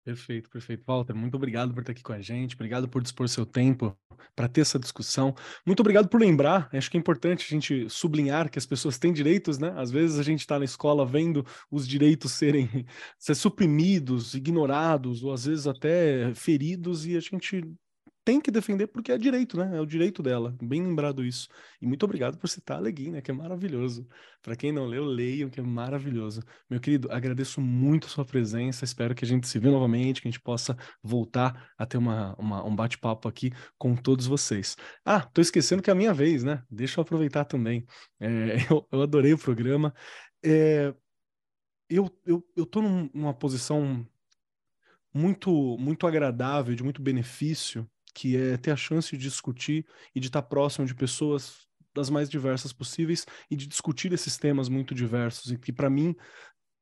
Perfeito, perfeito. Walter, muito obrigado por estar aqui com a gente, obrigado por dispor seu tempo para ter essa discussão. Muito obrigado por lembrar, acho que é importante a gente sublinhar que as pessoas têm direitos, né? Às vezes a gente está na escola vendo os direitos serem ser suprimidos, ignorados, ou às vezes até feridos, e a gente tem que defender porque é direito, né? É o direito dela. Bem lembrado isso. E muito obrigado por citar a Leguin, né? Que é maravilhoso. Para quem não leu, leiam, que é maravilhoso. Meu querido, agradeço muito a sua presença. Espero que a gente se vê novamente, que a gente possa voltar a ter uma, uma um bate-papo aqui com todos vocês. Ah, tô esquecendo que é a minha vez, né? Deixa eu aproveitar também. É, eu, eu, adorei o programa. É, eu, eu, eu tô num, numa posição muito muito agradável, de muito benefício, que é ter a chance de discutir e de estar próximo de pessoas das mais diversas possíveis e de discutir esses temas muito diversos e que para mim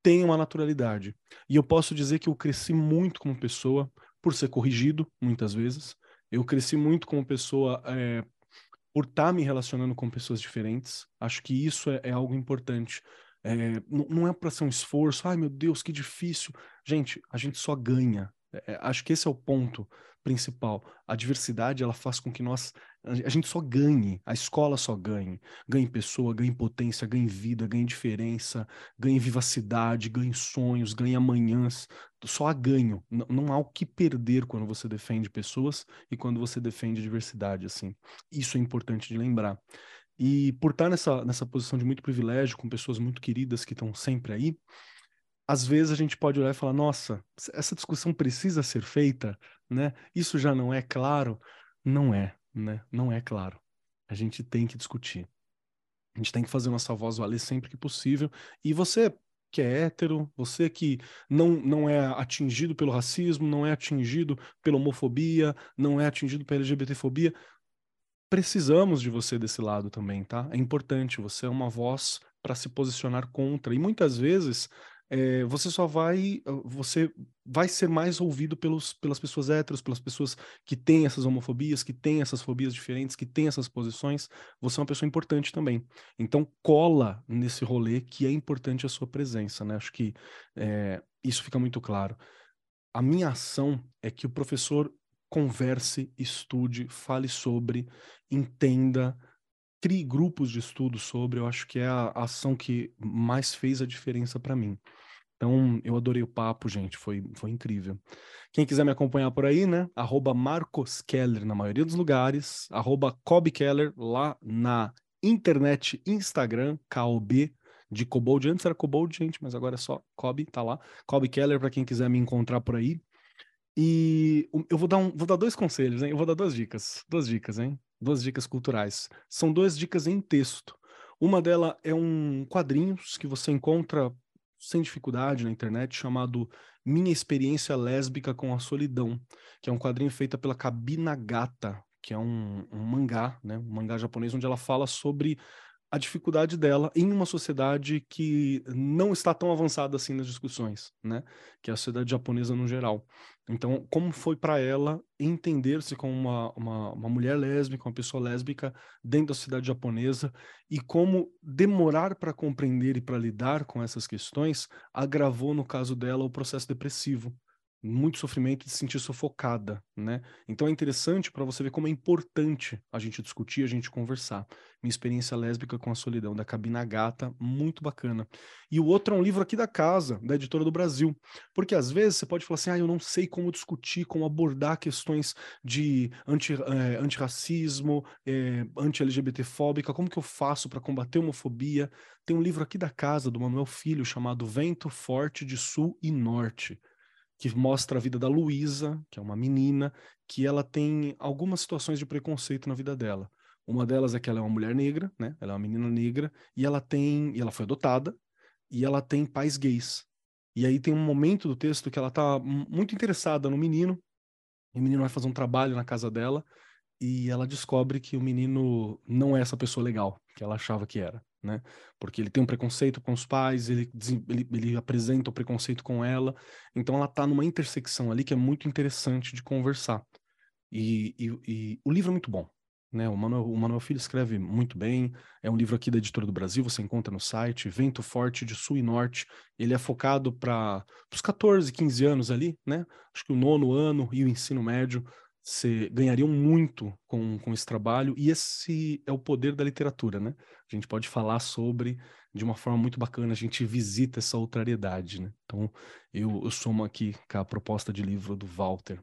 tem uma naturalidade. E eu posso dizer que eu cresci muito como pessoa por ser corrigido muitas vezes. Eu cresci muito como pessoa é, por estar tá me relacionando com pessoas diferentes. Acho que isso é, é algo importante. É, não é para ser um esforço, ai meu Deus, que difícil. Gente, a gente só ganha. É, acho que esse é o ponto principal. A diversidade ela faz com que nós a gente só ganhe, a escola só ganhe, ganhe pessoa, ganhe potência, ganhe vida, ganhe diferença, ganhe vivacidade, ganhe sonhos, ganhe amanhãs, só há ganho. Não, não há o que perder quando você defende pessoas e quando você defende diversidade assim. Isso é importante de lembrar. E por estar nessa, nessa posição de muito privilégio, com pessoas muito queridas que estão sempre aí, às vezes a gente pode olhar e falar: nossa, essa discussão precisa ser feita, né? Isso já não é claro. Não é, né? Não é claro. A gente tem que discutir. A gente tem que fazer nossa voz valer sempre que possível. E você que é hétero, você que não, não é atingido pelo racismo, não é atingido pela homofobia, não é atingido pela LGBTfobia, precisamos de você desse lado também, tá? É importante, você é uma voz para se posicionar contra. E muitas vezes é, você só vai, você vai ser mais ouvido pelos, pelas pessoas héteros, pelas pessoas que têm essas homofobias, que têm essas fobias diferentes, que têm essas posições. Você é uma pessoa importante também. Então cola nesse rolê que é importante a sua presença, né? Acho que é, isso fica muito claro. A minha ação é que o professor converse, estude, fale sobre, entenda, crie grupos de estudo sobre. Eu acho que é a ação que mais fez a diferença para mim. Então, eu adorei o papo, gente, foi, foi incrível. Quem quiser me acompanhar por aí, né? Arroba Marcos Keller na maioria dos lugares, arroba Cobb Keller lá na internet, Instagram, KOB, de Cobold. Antes era Cobold, gente, mas agora é só Cobb, tá lá. Cobb Keller, para quem quiser me encontrar por aí. E eu vou dar, um, vou dar dois conselhos, hein? Eu vou dar duas dicas. Duas dicas, hein? Duas dicas culturais. São duas dicas em texto. Uma delas é um quadrinhos que você encontra sem dificuldade na internet, chamado Minha Experiência Lésbica com a Solidão, que é um quadrinho feito pela Kabinagata, que é um, um mangá, né, um mangá japonês, onde ela fala sobre a dificuldade dela em uma sociedade que não está tão avançada assim nas discussões, né? Que é a sociedade japonesa no geral. Então, como foi para ela entender-se como uma, uma, uma, mulher lésbica, uma pessoa lésbica dentro da sociedade japonesa e como demorar para compreender e para lidar com essas questões agravou, no caso dela, o processo depressivo muito sofrimento de se sentir sufocada, né? Então é interessante para você ver como é importante a gente discutir, a gente conversar. Minha experiência lésbica com a solidão da Cabina Gata, muito bacana. E o outro é um livro aqui da casa, da editora do Brasil, porque às vezes você pode falar assim, ah, eu não sei como discutir, como abordar questões de anti, é, antirracismo, é, anti-LGBT-fóbica, como que eu faço para combater homofobia? Tem um livro aqui da casa do Manuel Filho chamado Vento Forte de Sul e Norte que mostra a vida da Luísa, que é uma menina, que ela tem algumas situações de preconceito na vida dela. Uma delas é que ela é uma mulher negra, né? Ela é uma menina negra e ela tem, e ela foi adotada e ela tem pais gays. E aí tem um momento do texto que ela tá muito interessada no menino. E o menino vai fazer um trabalho na casa dela e ela descobre que o menino não é essa pessoa legal que ela achava que era né? Porque ele tem um preconceito com os pais, ele, ele, ele apresenta o preconceito com ela, então ela está numa intersecção ali que é muito interessante de conversar. E, e, e, o livro é muito bom, né? O Manuel, o Manuel Filho escreve muito bem, é um livro aqui da Editora do Brasil, você encontra no site, Vento Forte de Sul e Norte, ele é focado para os 14, 15 anos ali, né? Acho que o nono ano e o ensino médio você ganhariam muito com, com esse trabalho, e esse é o poder da literatura, né? A gente pode falar sobre de uma forma muito bacana, a gente visita essa outrariedade, né? Então, eu, eu somo aqui com a proposta de livro do Walter.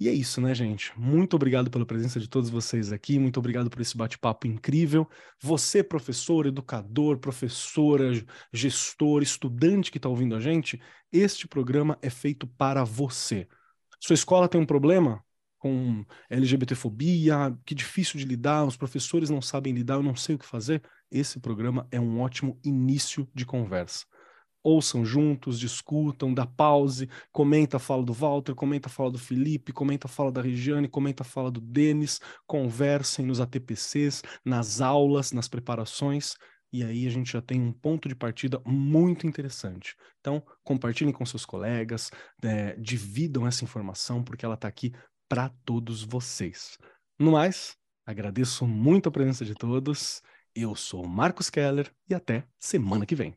E é isso, né, gente? Muito obrigado pela presença de todos vocês aqui, muito obrigado por esse bate-papo incrível. Você, professor, educador, professora, gestor, estudante que está ouvindo a gente, este programa é feito para você. Sua escola tem um problema? Com LGBTfobia, que difícil de lidar, os professores não sabem lidar, eu não sei o que fazer. Esse programa é um ótimo início de conversa. Ouçam juntos, discutam, dá pause, comenta a fala do Walter, comenta a fala do Felipe, comenta a fala da Regiane, comenta a fala do Denis, conversem nos ATPCs, nas aulas, nas preparações, e aí a gente já tem um ponto de partida muito interessante. Então, compartilhem com seus colegas, é, dividam essa informação, porque ela está aqui para todos vocês. No mais, agradeço muito a presença de todos. Eu sou Marcos Keller e até semana que vem.